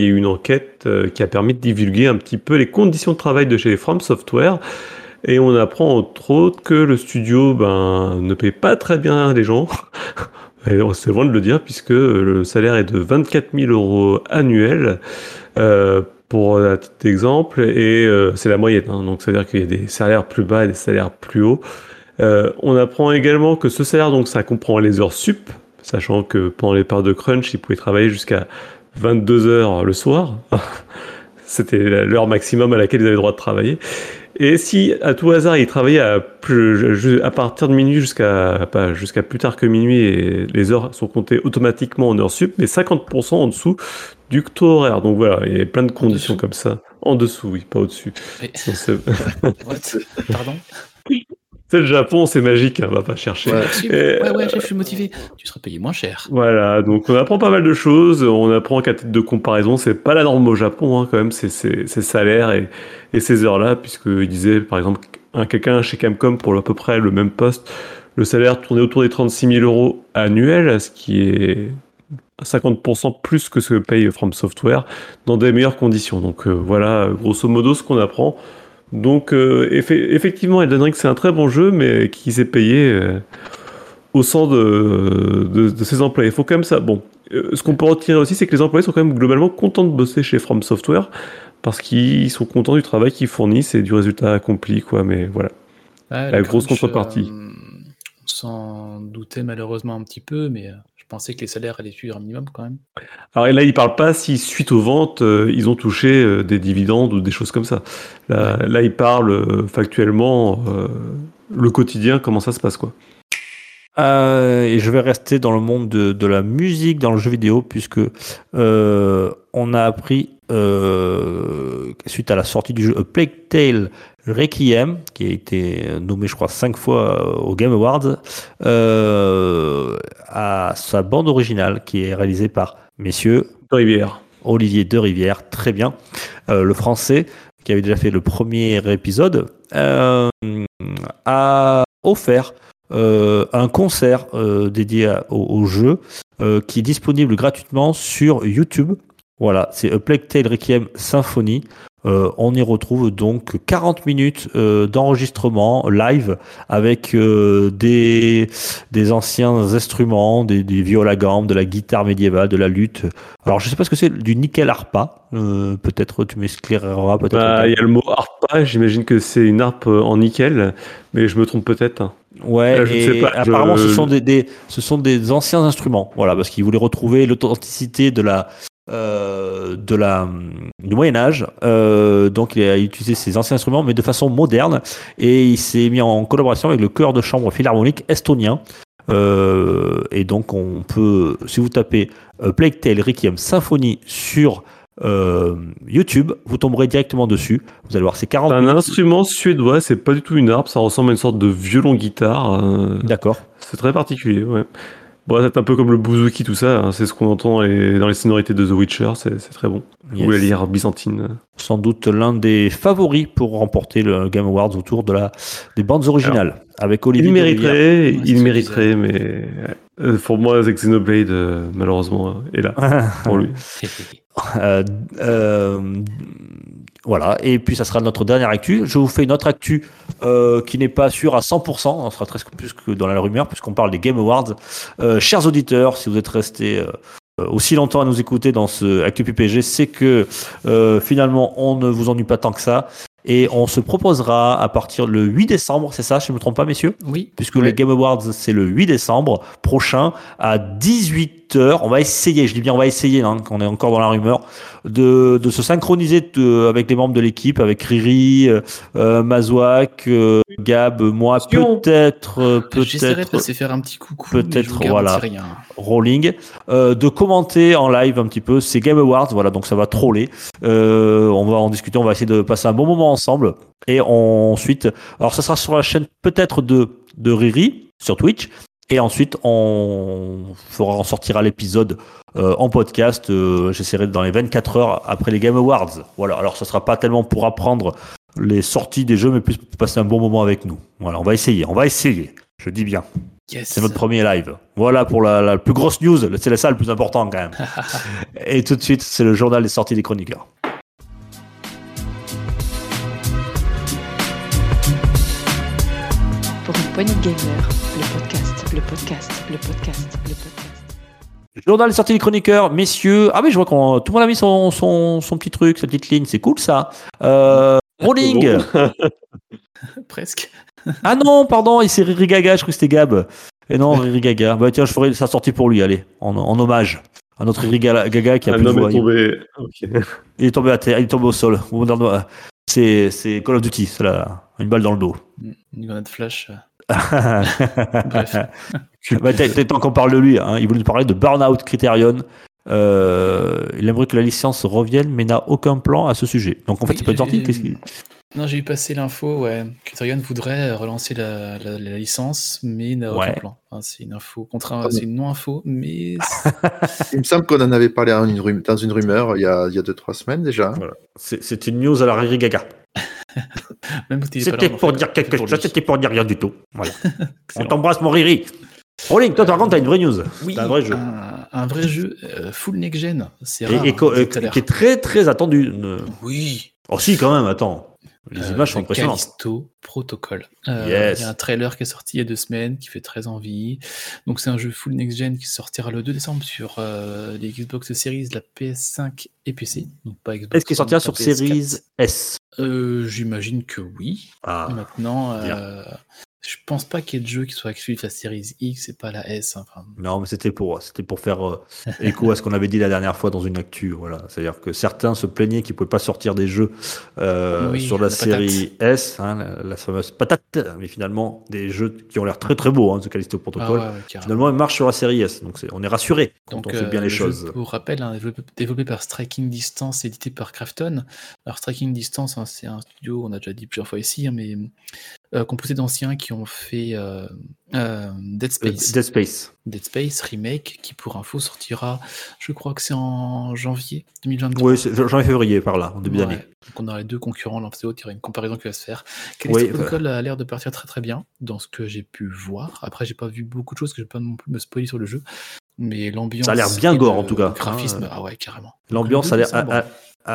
y a eu une enquête euh, qui a permis de divulguer un petit peu les conditions de travail de chez From Software. Et on apprend entre autres que le studio ben, ne paye pas très bien les gens. C'est loin de le dire, puisque le salaire est de 24 000 euros annuels. Euh, pour un titre d'exemple, et euh, c'est la moyenne, hein, donc c'est-à-dire qu'il y a des salaires plus bas et des salaires plus hauts. Euh, on apprend également que ce salaire, donc ça comprend les heures sup, sachant que pendant les périodes de crunch, ils pouvaient travailler jusqu'à 22 heures le soir. C'était l'heure maximum à laquelle ils avaient le droit de travailler. Et si à tout hasard ils travaillaient à, plus, à partir de minuit jusqu'à pas jusqu'à plus tard que minuit et les heures sont comptées automatiquement en heures sup, mais 50% en dessous du taux horaire. Donc voilà, il y a plein de conditions comme ça. En dessous, oui, pas au-dessus. Mais- Pardon? C'est le Japon, c'est magique, hein, on va pas chercher. Ouais. Merci. Ouais, ouais, chef, je suis motivé. Tu seras payé moins cher. Voilà, donc on apprend pas mal de choses. On apprend qu'à titre de comparaison, c'est pas la norme au Japon, hein, quand même, c'est ces ces salaires et, et ces heures-là, puisqu'il disait, par exemple, un quelqu'un chez Camcom pour à peu près le même poste, le salaire tournait autour des 36 000 euros annuels, ce qui est 50% plus que ce que paye From Software, dans des meilleures conditions. Donc euh, voilà, grosso modo, ce qu'on apprend. Donc euh, effe- effectivement, Elden Ring, c'est un très bon jeu, mais qui s'est payé euh, au sang de, de, de ses employés. Il faut quand même ça. Bon, euh, ce qu'on peut retirer aussi, c'est que les employés sont quand même globalement contents de bosser chez From Software parce qu'ils sont contents du travail qu'ils fournissent et du résultat accompli, quoi. Mais voilà. La grosse contrepartie. euh, on s'en doutait malheureusement un petit peu, mais pensais que les salaires allaient suivre un minimum quand même. Alors et là, ils parlent pas si suite aux ventes, euh, ils ont touché euh, des dividendes ou des choses comme ça. Là, là ils parlent euh, factuellement euh, le quotidien, comment ça se passe, quoi. Euh, et je vais rester dans le monde de, de la musique, dans le jeu vidéo, puisque euh, on a appris, euh, suite à la sortie du jeu A Plague Tale Requiem, qui a été nommé, je crois, cinq fois euh, au Game Awards, euh, à sa bande originale, qui est réalisée par messieurs Rivière. Olivier de Rivière, très bien, euh, le français, qui avait déjà fait le premier épisode, euh, a offert euh, un concert euh, dédié à- au, au jeu euh, qui est disponible gratuitement sur YouTube. Voilà, c'est A Plague Tale Requiem Symphony. Euh, on y retrouve donc 40 minutes euh, d'enregistrement live avec euh, des, des anciens instruments, des, des viols à gamme, de la guitare médiévale, de la lutte. Alors je sais pas ce que c'est, du nickel harpa. Euh, peut-être tu m'éclaireras peut-être. Bah, Il y a le mot harpa, j'imagine que c'est une harpe euh, en nickel, mais je me trompe peut-être. Ouais, Là, je et sais pas, je- apparemment ce sont des, des- ce sont des anciens instruments, voilà, parce qu'ils voulaient retrouver l'authenticité de la euh, de la, du Moyen Âge. Euh, donc il a utilisé ses anciens instruments, mais de façon moderne. Et il s'est mis en collaboration avec le chœur de chambre philharmonique estonien. Euh, et donc on peut, si vous tapez Plague Tale Requiem Symphony sur YouTube, vous tomberez directement dessus. Vous allez voir, c'est 40 C'est un instrument suédois, c'est pas du tout une harpe, ça ressemble à une sorte de violon-guitare. euh, D'accord. c'est très particulier, ouais. Bon, c'est un peu comme le bouzouki, tout ça, hein, c'est ce qu'on entend et dans les sonorités de The Witcher, c'est très bon. Yes. Ou la lyre byzantine. Sans doute l'un des favoris pour remporter le Game Awards autour de la, des bandes originales. avec Olivier Il mériterait, Ouais, il mériterait, mais euh, pour moi, Xenoblade, euh, malheureusement, euh, est là pour lui. Euh, euh, voilà, et puis ça sera notre dernière actu. Je vous fais une autre actu euh, qui n'est pas sûre à 100%, on sera presque plus que dans la rumeur, puisqu'on parle des Game Awards. Euh, chers auditeurs, si vous êtes restés euh, aussi longtemps à nous écouter dans ce Actu PPG, c'est que euh, finalement on ne vous ennuie pas tant que ça. Et on se proposera à partir le 8 décembre, c'est ça, si je ne me trompe pas, messieurs? Oui, puisque les Game Awards c'est le 8 décembre prochain à 18h. On va essayer, je dis bien on va essayer, hein, qu'on est encore dans la rumeur, de, de se synchroniser de- avec les membres de l'équipe, avec Riri, euh, euh, Mazouak, euh, Gab, moi, peut-être, euh, j'essaierai de peut-être passer faire un petit coucou. peut-être, voilà. Rien. Rolling, euh, de commenter en live un petit peu ces Game Awards. Voilà, donc ça va troller. Euh, on va en discuter, on va essayer de passer un bon moment ensemble. Et on- ensuite, alors ça sera sur la chaîne peut-être de, de Riri, sur Twitch. Et ensuite, on fera, on sortira l'épisode euh, en podcast. euh, J'essaierai dans les 24 heures après les Game Awards. Voilà. Alors, ça sera pas tellement pour apprendre les sorties des jeux, mais plus pour passer un bon moment avec nous. Voilà, on va essayer. On va essayer. Je dis bien. Yes. C'est notre premier live. Voilà pour la, la plus grosse news. C'est la salle le plus important quand même. Et tout de suite, c'est le journal des sorties des chroniqueurs. Pour une poignée de gamers, le podcast, le podcast, le podcast. Journal des sorties des chroniqueurs, messieurs. Ah oui, je vois qu'on tout le monde a mis son, son, son petit truc, sa petite ligne. C'est cool ça. Euh, rolling. Presque. Ah non, pardon, et c'est Riri Gaga. Je crois que c'était Gab. Et non, Riri Gaga. Bah tiens, je ferai sa sortie pour lui. Allez, en, en hommage à notre Riri Ga- Gaga qui a Un plus de homme voix. est tombé. Ok. Il est tombé à terre, il est tombé au sol. C'est c'est Call of Duty. C'est là, une balle dans le dos. Une grenade flash. Bref. bah, tant qu'on parle de lui, hein, il voulait nous parler de Burnout Criterion. Euh, il aimerait que la licence revienne, mais n'a aucun plan à ce sujet. Donc en fait, Oui, c'est pas une sortie. Qu'est-ce qu'il- Non, j'ai eu passé l'info, ouais. Criterion voudrait relancer la, la- la licence, mais n'a aucun plan. Enfin, c'est une info, contre c'est une non-info, mais Il me semble qu'on en avait parlé dans une rum- dans une rumeur il y a 2-3 semaines déjà. C'est c'est une news à la Riri Gaga. C'était pour dire quelque chose, c'était pour dire rien du tout. Voilà. On t'embrasse, mon Riri. Rolling, toi, par contre, t'as une vraie news. Oui, un vrai jeu. Un, un vrai jeu euh, full next-gen. C'est rare. et hein, euh, qui est très, très attendu. Euh, Oui. Oh, si, quand même, attends. Les Euh, images sont The impressionnantes. Callisto Protocol. Euh, Yes. Il y a un trailer qui est sorti il y a deux semaines qui fait très envie. Donc c'est un jeu full next-gen qui sortira le 2 décembre sur euh, les Xbox Series, la PS5 et PC. Donc pas Xbox Est-ce qu'il sortira sur pas PS4. Series S? Euh, J'imagine que oui. Ah, Maintenant, euh, je pense pas qu'il y ait de jeu qui soit exclusif à la Series X et pas la S. hein. Enfin, Non, mais c'était pour, c'était pour faire euh, écho à ce qu'on avait dit la dernière fois dans une actu. Voilà. C'est-à-dire que certains se plaignaient qu'ils ne pouvaient pas sortir des jeux euh, Oui, sur la, la série S, hein, la, la fameuse patate, mais finalement, des jeux qui ont l'air très très beaux, hein, ce Callisto ah Protocol. ouais, ouais. Finalement, ils marchent sur la série S, donc on est rassuré quand Donc, on fait euh, bien les le jeu, choses. Pour rappel, hein, développé, développé par Striking Distance, édité par Krafton. Alors, Striking Distance, hein, c'est un studio, on a déjà dit plusieurs fois ici, mais euh, composé d'anciens qui ont fait euh, euh, Dead Space. Dead Space. Dead Space Remake, qui pour info sortira, je crois que c'est en janvier 2023. Oui, c'est janvier février par là, en début Ouais. d'année. Donc on aura les deux concurrents, l'un face l'autre, il y aura une comparaison qui va se faire. Callisto Oui, Protocol a l'air de partir très très bien dans ce que j'ai pu voir. Après, j'ai pas vu beaucoup de choses, que je vais pas non plus me spoiler sur le jeu. Mais l'ambiance. Ça a l'air bien gore, en tout cas, graphisme, hein. ah ouais, carrément. L'ambiance a 2 l'air a- a-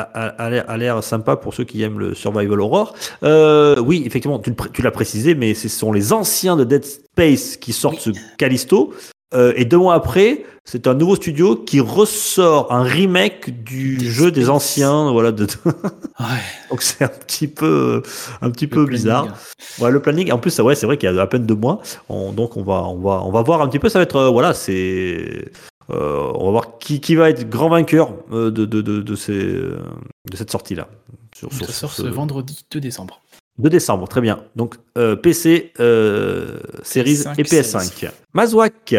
a- l'air- sympa pour ceux qui aiment le survival horror. Euh, oui, effectivement, tu, l'as précisé, mais ce sont les anciens de Dead Space qui sortent Oui. ce Callisto. Euh, et deux mois après, c'est un nouveau studio qui ressort un remake du jeu des anciens. Voilà, de... Ouais, donc c'est un petit peu, un petit le peu planning. bizarre. Ouais, le planning. En plus, c'est- ouais, c'est vrai qu'il y a à peine deux mois. On- donc on va, on va, on va voir un petit peu. Ça va être, euh, voilà, c'est. euh, on va voir qui, qui va être grand vainqueur euh, de, de, de, de, ces, euh, de cette sortie-là. Sur, Ça sur sort ce- ce vendredi 2 décembre. 2 décembre, très bien. Donc euh, PC, euh, Series PS5, et PS5. Mazouak.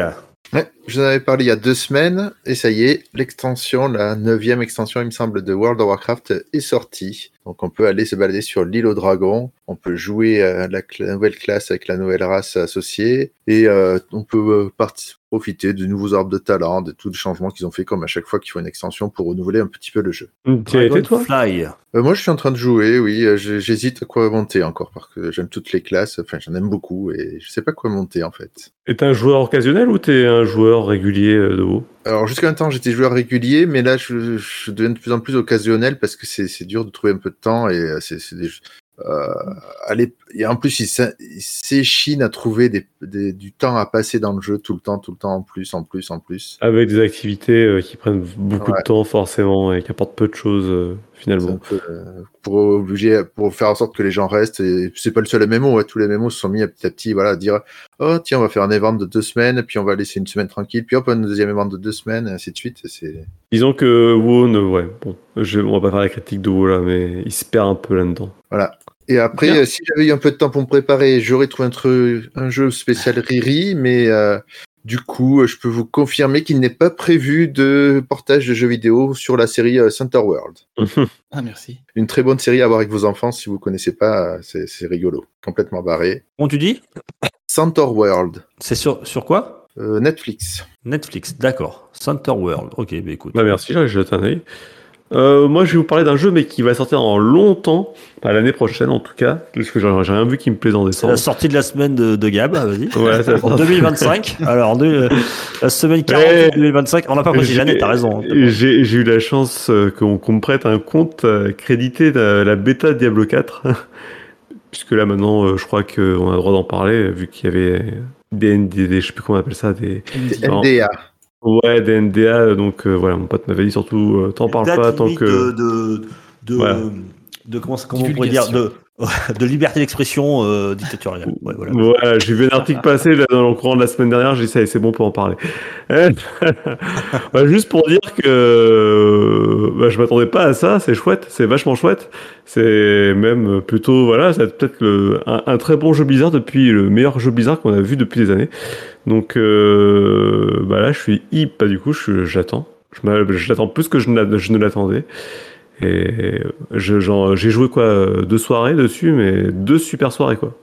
Ouais, je vous en avais parlé il y a deux semaines, et ça y est, l'extension, la neuvième extension, il me semble, de World of Warcraft est sortie. Donc on peut aller se balader sur l'île aux dragons, on peut jouer à la cla- nouvelle classe avec la nouvelle race associée, et euh, on peut euh, profiter de nouveaux arbres de talent, de tous les changements qu'ils ont fait, comme à chaque fois qu'ils font une extension pour renouveler un petit peu le jeu. Tu as été toi? Fly. Euh, moi, je suis en train de jouer, oui, euh, j'hésite à quoi monter encore, parce que j'aime toutes les classes, enfin j'en aime beaucoup, et je sais pas quoi monter en fait. Et t'es un joueur occasionnel ou t'es un joueur régulier euh, de WoW Alors jusqu'à un temps j'étais joueur régulier, mais là je, je deviens de plus en plus occasionnel parce que c'est dur de trouver un peu de temps et euh, c'est des euh, allez, et en plus il s'é- il s'échine à trouver des, des- du temps à passer dans le jeu tout le temps, tout le temps en plus, en plus, en plus. Avec des activités euh, qui prennent beaucoup Ouais. de temps forcément et qui apportent peu de choses euh, C'est finalement. un peu, pour obliger, pour faire en sorte que les gens restent. Et c'est pas le seul MMO, ouais, tous les MMO se sont mis à petit à petit, voilà, à dire oh tiens on va faire un event de deux semaines, puis on va laisser une semaine tranquille, puis hop un deuxième event de deux semaines, et ainsi de suite. C'est Disons que WoW, ne, ouais, bon, je, on va pas faire la critique de WoW là, mais il se perd un peu là-dedans. Et après, Bien. euh, si j'avais eu un peu de temps pour me préparer, j'aurais trouvé un jeu spécial Riri, mais euh, du coup, euh, je peux vous confirmer qu'il n'est pas prévu de portage de jeux vidéo sur la série euh, Center World. Ah, merci. Une très bonne série à voir avec vos enfants si vous connaissez pas, euh, c'est rigolo, complètement barré. Comment tu dis? Center World, C'est sur, sur quoi? Euh, Netflix. Netflix, d'accord. Center World. Ok, bah écoute. Bah merci, là, je jette un. Euh, moi, je vais vous parler d'un jeu, mais qui va sortir en longtemps, pas l'année prochaine en tout cas, parce que j'ai rien vu qui me plaise en décembre. la sortie de la semaine de, de Gab, vas-y. Ouais, ça En 2025. Alors, de- euh, la semaine 40 Ouais. 2025. On n'a pas précisé l'année, t'as raison. J'ai j'ai eu la chance euh, qu'on me prête un compte crédité de la bêta de Diablo 4. Puisque là maintenant, je crois qu'on a le droit d'en parler, vu qu'il y avait des, des, des- je sais plus comment on appelle ça, des, Non. NDA. Ouais, des NDA. Donc euh, voilà, mon pote m'avait dit surtout, euh, t'en parles pas tant que. De, de, de, Voilà. de- comment, comment on pourrait dire de, de liberté d'expression euh, dictatoriale. Ouais, voilà. Voilà, j'ai vu un article passer là, dans le courant de la semaine dernière, j'ai dit ça, c'est bon pour en parler. Bah, juste pour dire que euh, bah, je m'attendais pas à ça, c'est chouette, c'est vachement chouette. C'est même plutôt, voilà, c'est peut-être un, un très bon jeu Blizzard depuis le meilleur jeu Blizzard qu'on a vu depuis des années. Donc euh, bah là, je suis hip, bah, du coup, j'attends. Je je plus que je ne l'attendais. Et je- j'ai joué quoi deux soirées dessus, mais deux super soirées quoi.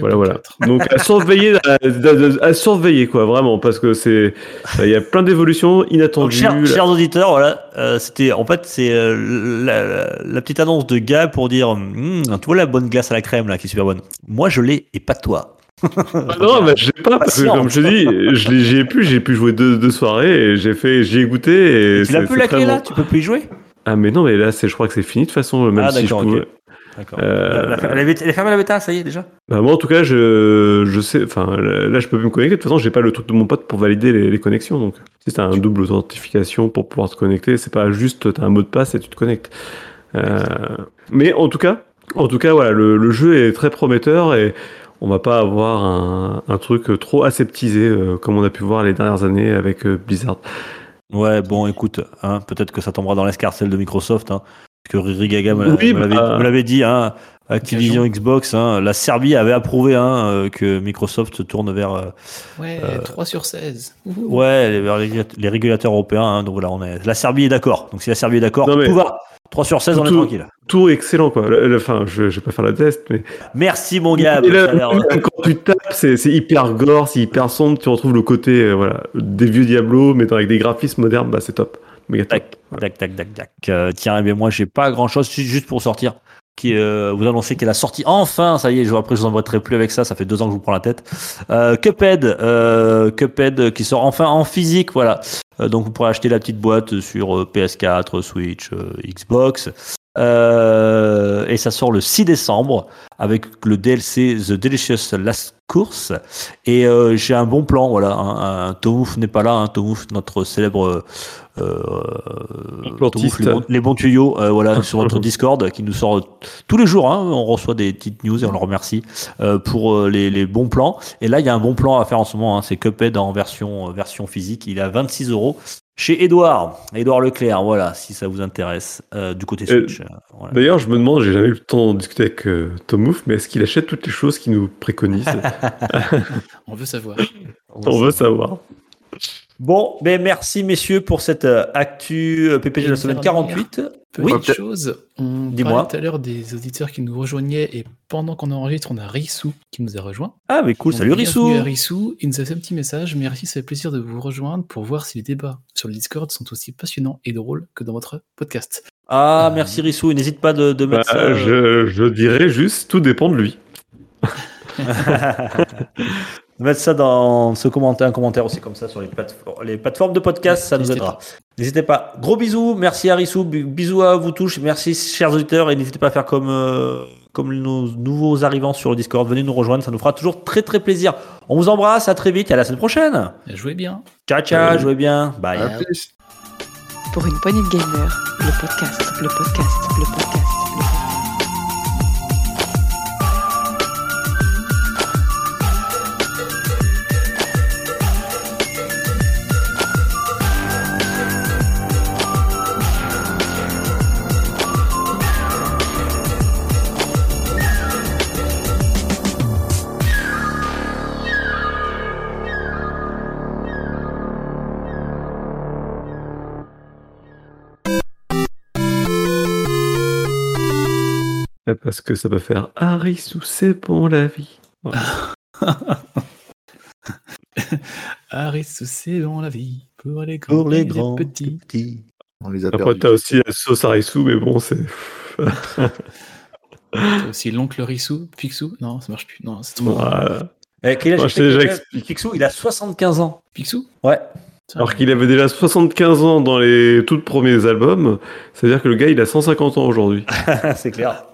Voilà, voilà. Donc à surveiller, à, à- à surveiller quoi, vraiment, parce que c'est, il y a plein d'évolutions inattendues. chers, chers auditeurs, voilà, euh, c'était en fait c'est euh, la, petite annonce de Gab pour dire, Hum, tu vois la bonne glace à la crème là qui est super bonne. Moi je l'ai et pas toi. Ah non, mais j'ai pas, parce que comme je te dis, je l'ai- j'y ai pu, j'ai pu jouer deux, deux soirées et j'ai fait, j'y ai goûté et tu l'as plus la clé bon. là? Tu peux plus y jouer? Ah mais non, mais là c'est, je crois que c'est fini de toute façon, même Ah, si je pouvais. ok. D'accord. Euh, La- la- Elle est elle est fermée la bêta, ça y est déjà Bah, moi en tout cas, je, je sais, enfin là je peux plus me connecter. De toute façon, j'ai pas le truc de mon pote pour valider les, les connexions. Donc, si t'as un double authentification pour pouvoir te connecter, c'est pas juste t'as un mot de passe et tu te connectes. Euh, mais en tout cas, en tout cas, voilà, le, le jeu est très prometteur et on va pas avoir un, un truc trop aseptisé euh, comme on a pu voir les dernières années avec euh, Blizzard. Ouais, bon, écoute, hein, peut-être que ça tombera dans l'escarcelle de Microsoft, hein, parce que Riri Gaga me, Oui, me l'avait bah. l'avait dit, hein, Activision Xbox, hein, la Serbie avait approuvé hein, euh, que Microsoft se tourne vers euh, Ouais, 3 sur 16. Ouhou. ouais, les, vers les les régulateurs européens. hein, donc voilà, on est, la Serbie est d'accord. Donc si la Serbie est d'accord, tout va. 3 sur 16, on est Tout- tranquille. Tout excellent quoi. Enfin, je, je vais pas faire la test, mais Merci mon gars. Là, quand tu tapes, c'est hyper gore, c'est hyper sombre. Tu retrouves le côté euh, voilà des vieux Diablo, mais avec des graphismes modernes, bah c'est top. Méga top. Tac, tac, tac, tac. Euh, tiens, eh bien, moi, j'ai pas grand chose, juste pour sortir. Qui, euh, vous annoncer qu'elle a sorti enfin, ça y est, je, après je vous embêterai plus avec ça, ça fait deux ans que je vous prends la tête. Euh, Cuphead, euh, Cuphead euh, qui sort enfin en physique, voilà. Euh, donc vous pourrez acheter la petite boîte sur euh, PS4, Switch, euh, Xbox. Euh, et ça sort le 6 décembre avec le DLC The Delicious Last Course. Et j'ai un bon plan, voilà. Tomouf n'est pas là, hein, Tomouf, notre célèbre Plantiste. Tomouf, les, bons, les bons tuyaux, euh, voilà, sur notre Discord qui nous sort tous les jours. Hein, on reçoit des petites news et on le remercie euh, pour euh, les, les bons plans. Et là, il y a un bon plan à faire en ce moment. Hein, c'est Cuphead en version euh, version physique. Il est à 26 euros. Chez Edouard, Edouard Leclerc, voilà, si ça vous intéresse, euh, du côté Euh, Switch. euh, voilà. D'ailleurs, je me demande, j'ai jamais eu le temps de discuter avec euh, Tom Mouf, mais est-ce qu'il achète toutes les choses qu'il nous préconise On veut savoir. On veut savoir. Bon, ben merci messieurs pour cette euh, actu euh, PPG de la semaine dernière. 48. Petite Oui, chose, on Dis-moi. parlait tout à l'heure des auditeurs qui nous rejoignaient et pendant qu'on enregistre, on a Rissou qui nous a rejoint. ah mais cool, salut Rissou. Rissou, il nous a fait un petit message. Merci, ça fait plaisir de vous rejoindre pour voir si les débats sur le Discord sont aussi passionnants et drôles que dans votre podcast. Ah Euh, merci Rissou, n'hésite pas de, de Bah, mettre ça. euh, je, je dirais juste, tout dépend de lui. mettre ça dans ce commentaire, un commentaire aussi comme ça sur les, plateformes, les plateformes de podcast, ça nous aidera. N'hésitez pas. Gros bisous, merci à Rissou, bi- bisous à vous tous, merci chers auditeurs et n'hésitez pas à faire comme euh, comme nos nouveaux arrivants sur le Discord, venez nous rejoindre, ça nous fera toujours très très plaisir. On vous embrasse, à très vite et à la semaine prochaine. Jouez bien. Ciao ciao, Salut. jouez bien, bye. À plus. Pour une poignée de podcast, le podcast, le podcast, le podcast. Parce que ça peut faire Harissou, c'est bon la vie. Harris, c'est bon la vie. Pour les grands, Pour les grands, les petits. petits. On les a Après, perdus. t'as aussi la sauce Harissou, mais bon, c'est. T'as aussi l'oncle Rissou, Picsou. Non, ça marche plus. Non, c'est trop. Voilà. Eh, quel âge Moi, je t'ai déjà. Picsou, il a 75 ans. Picsou? Ouais. Alors qu'il avait déjà 75 ans dans les tout premiers albums, c'est-à-dire que le gars, il a 150 ans aujourd'hui. c'est clair.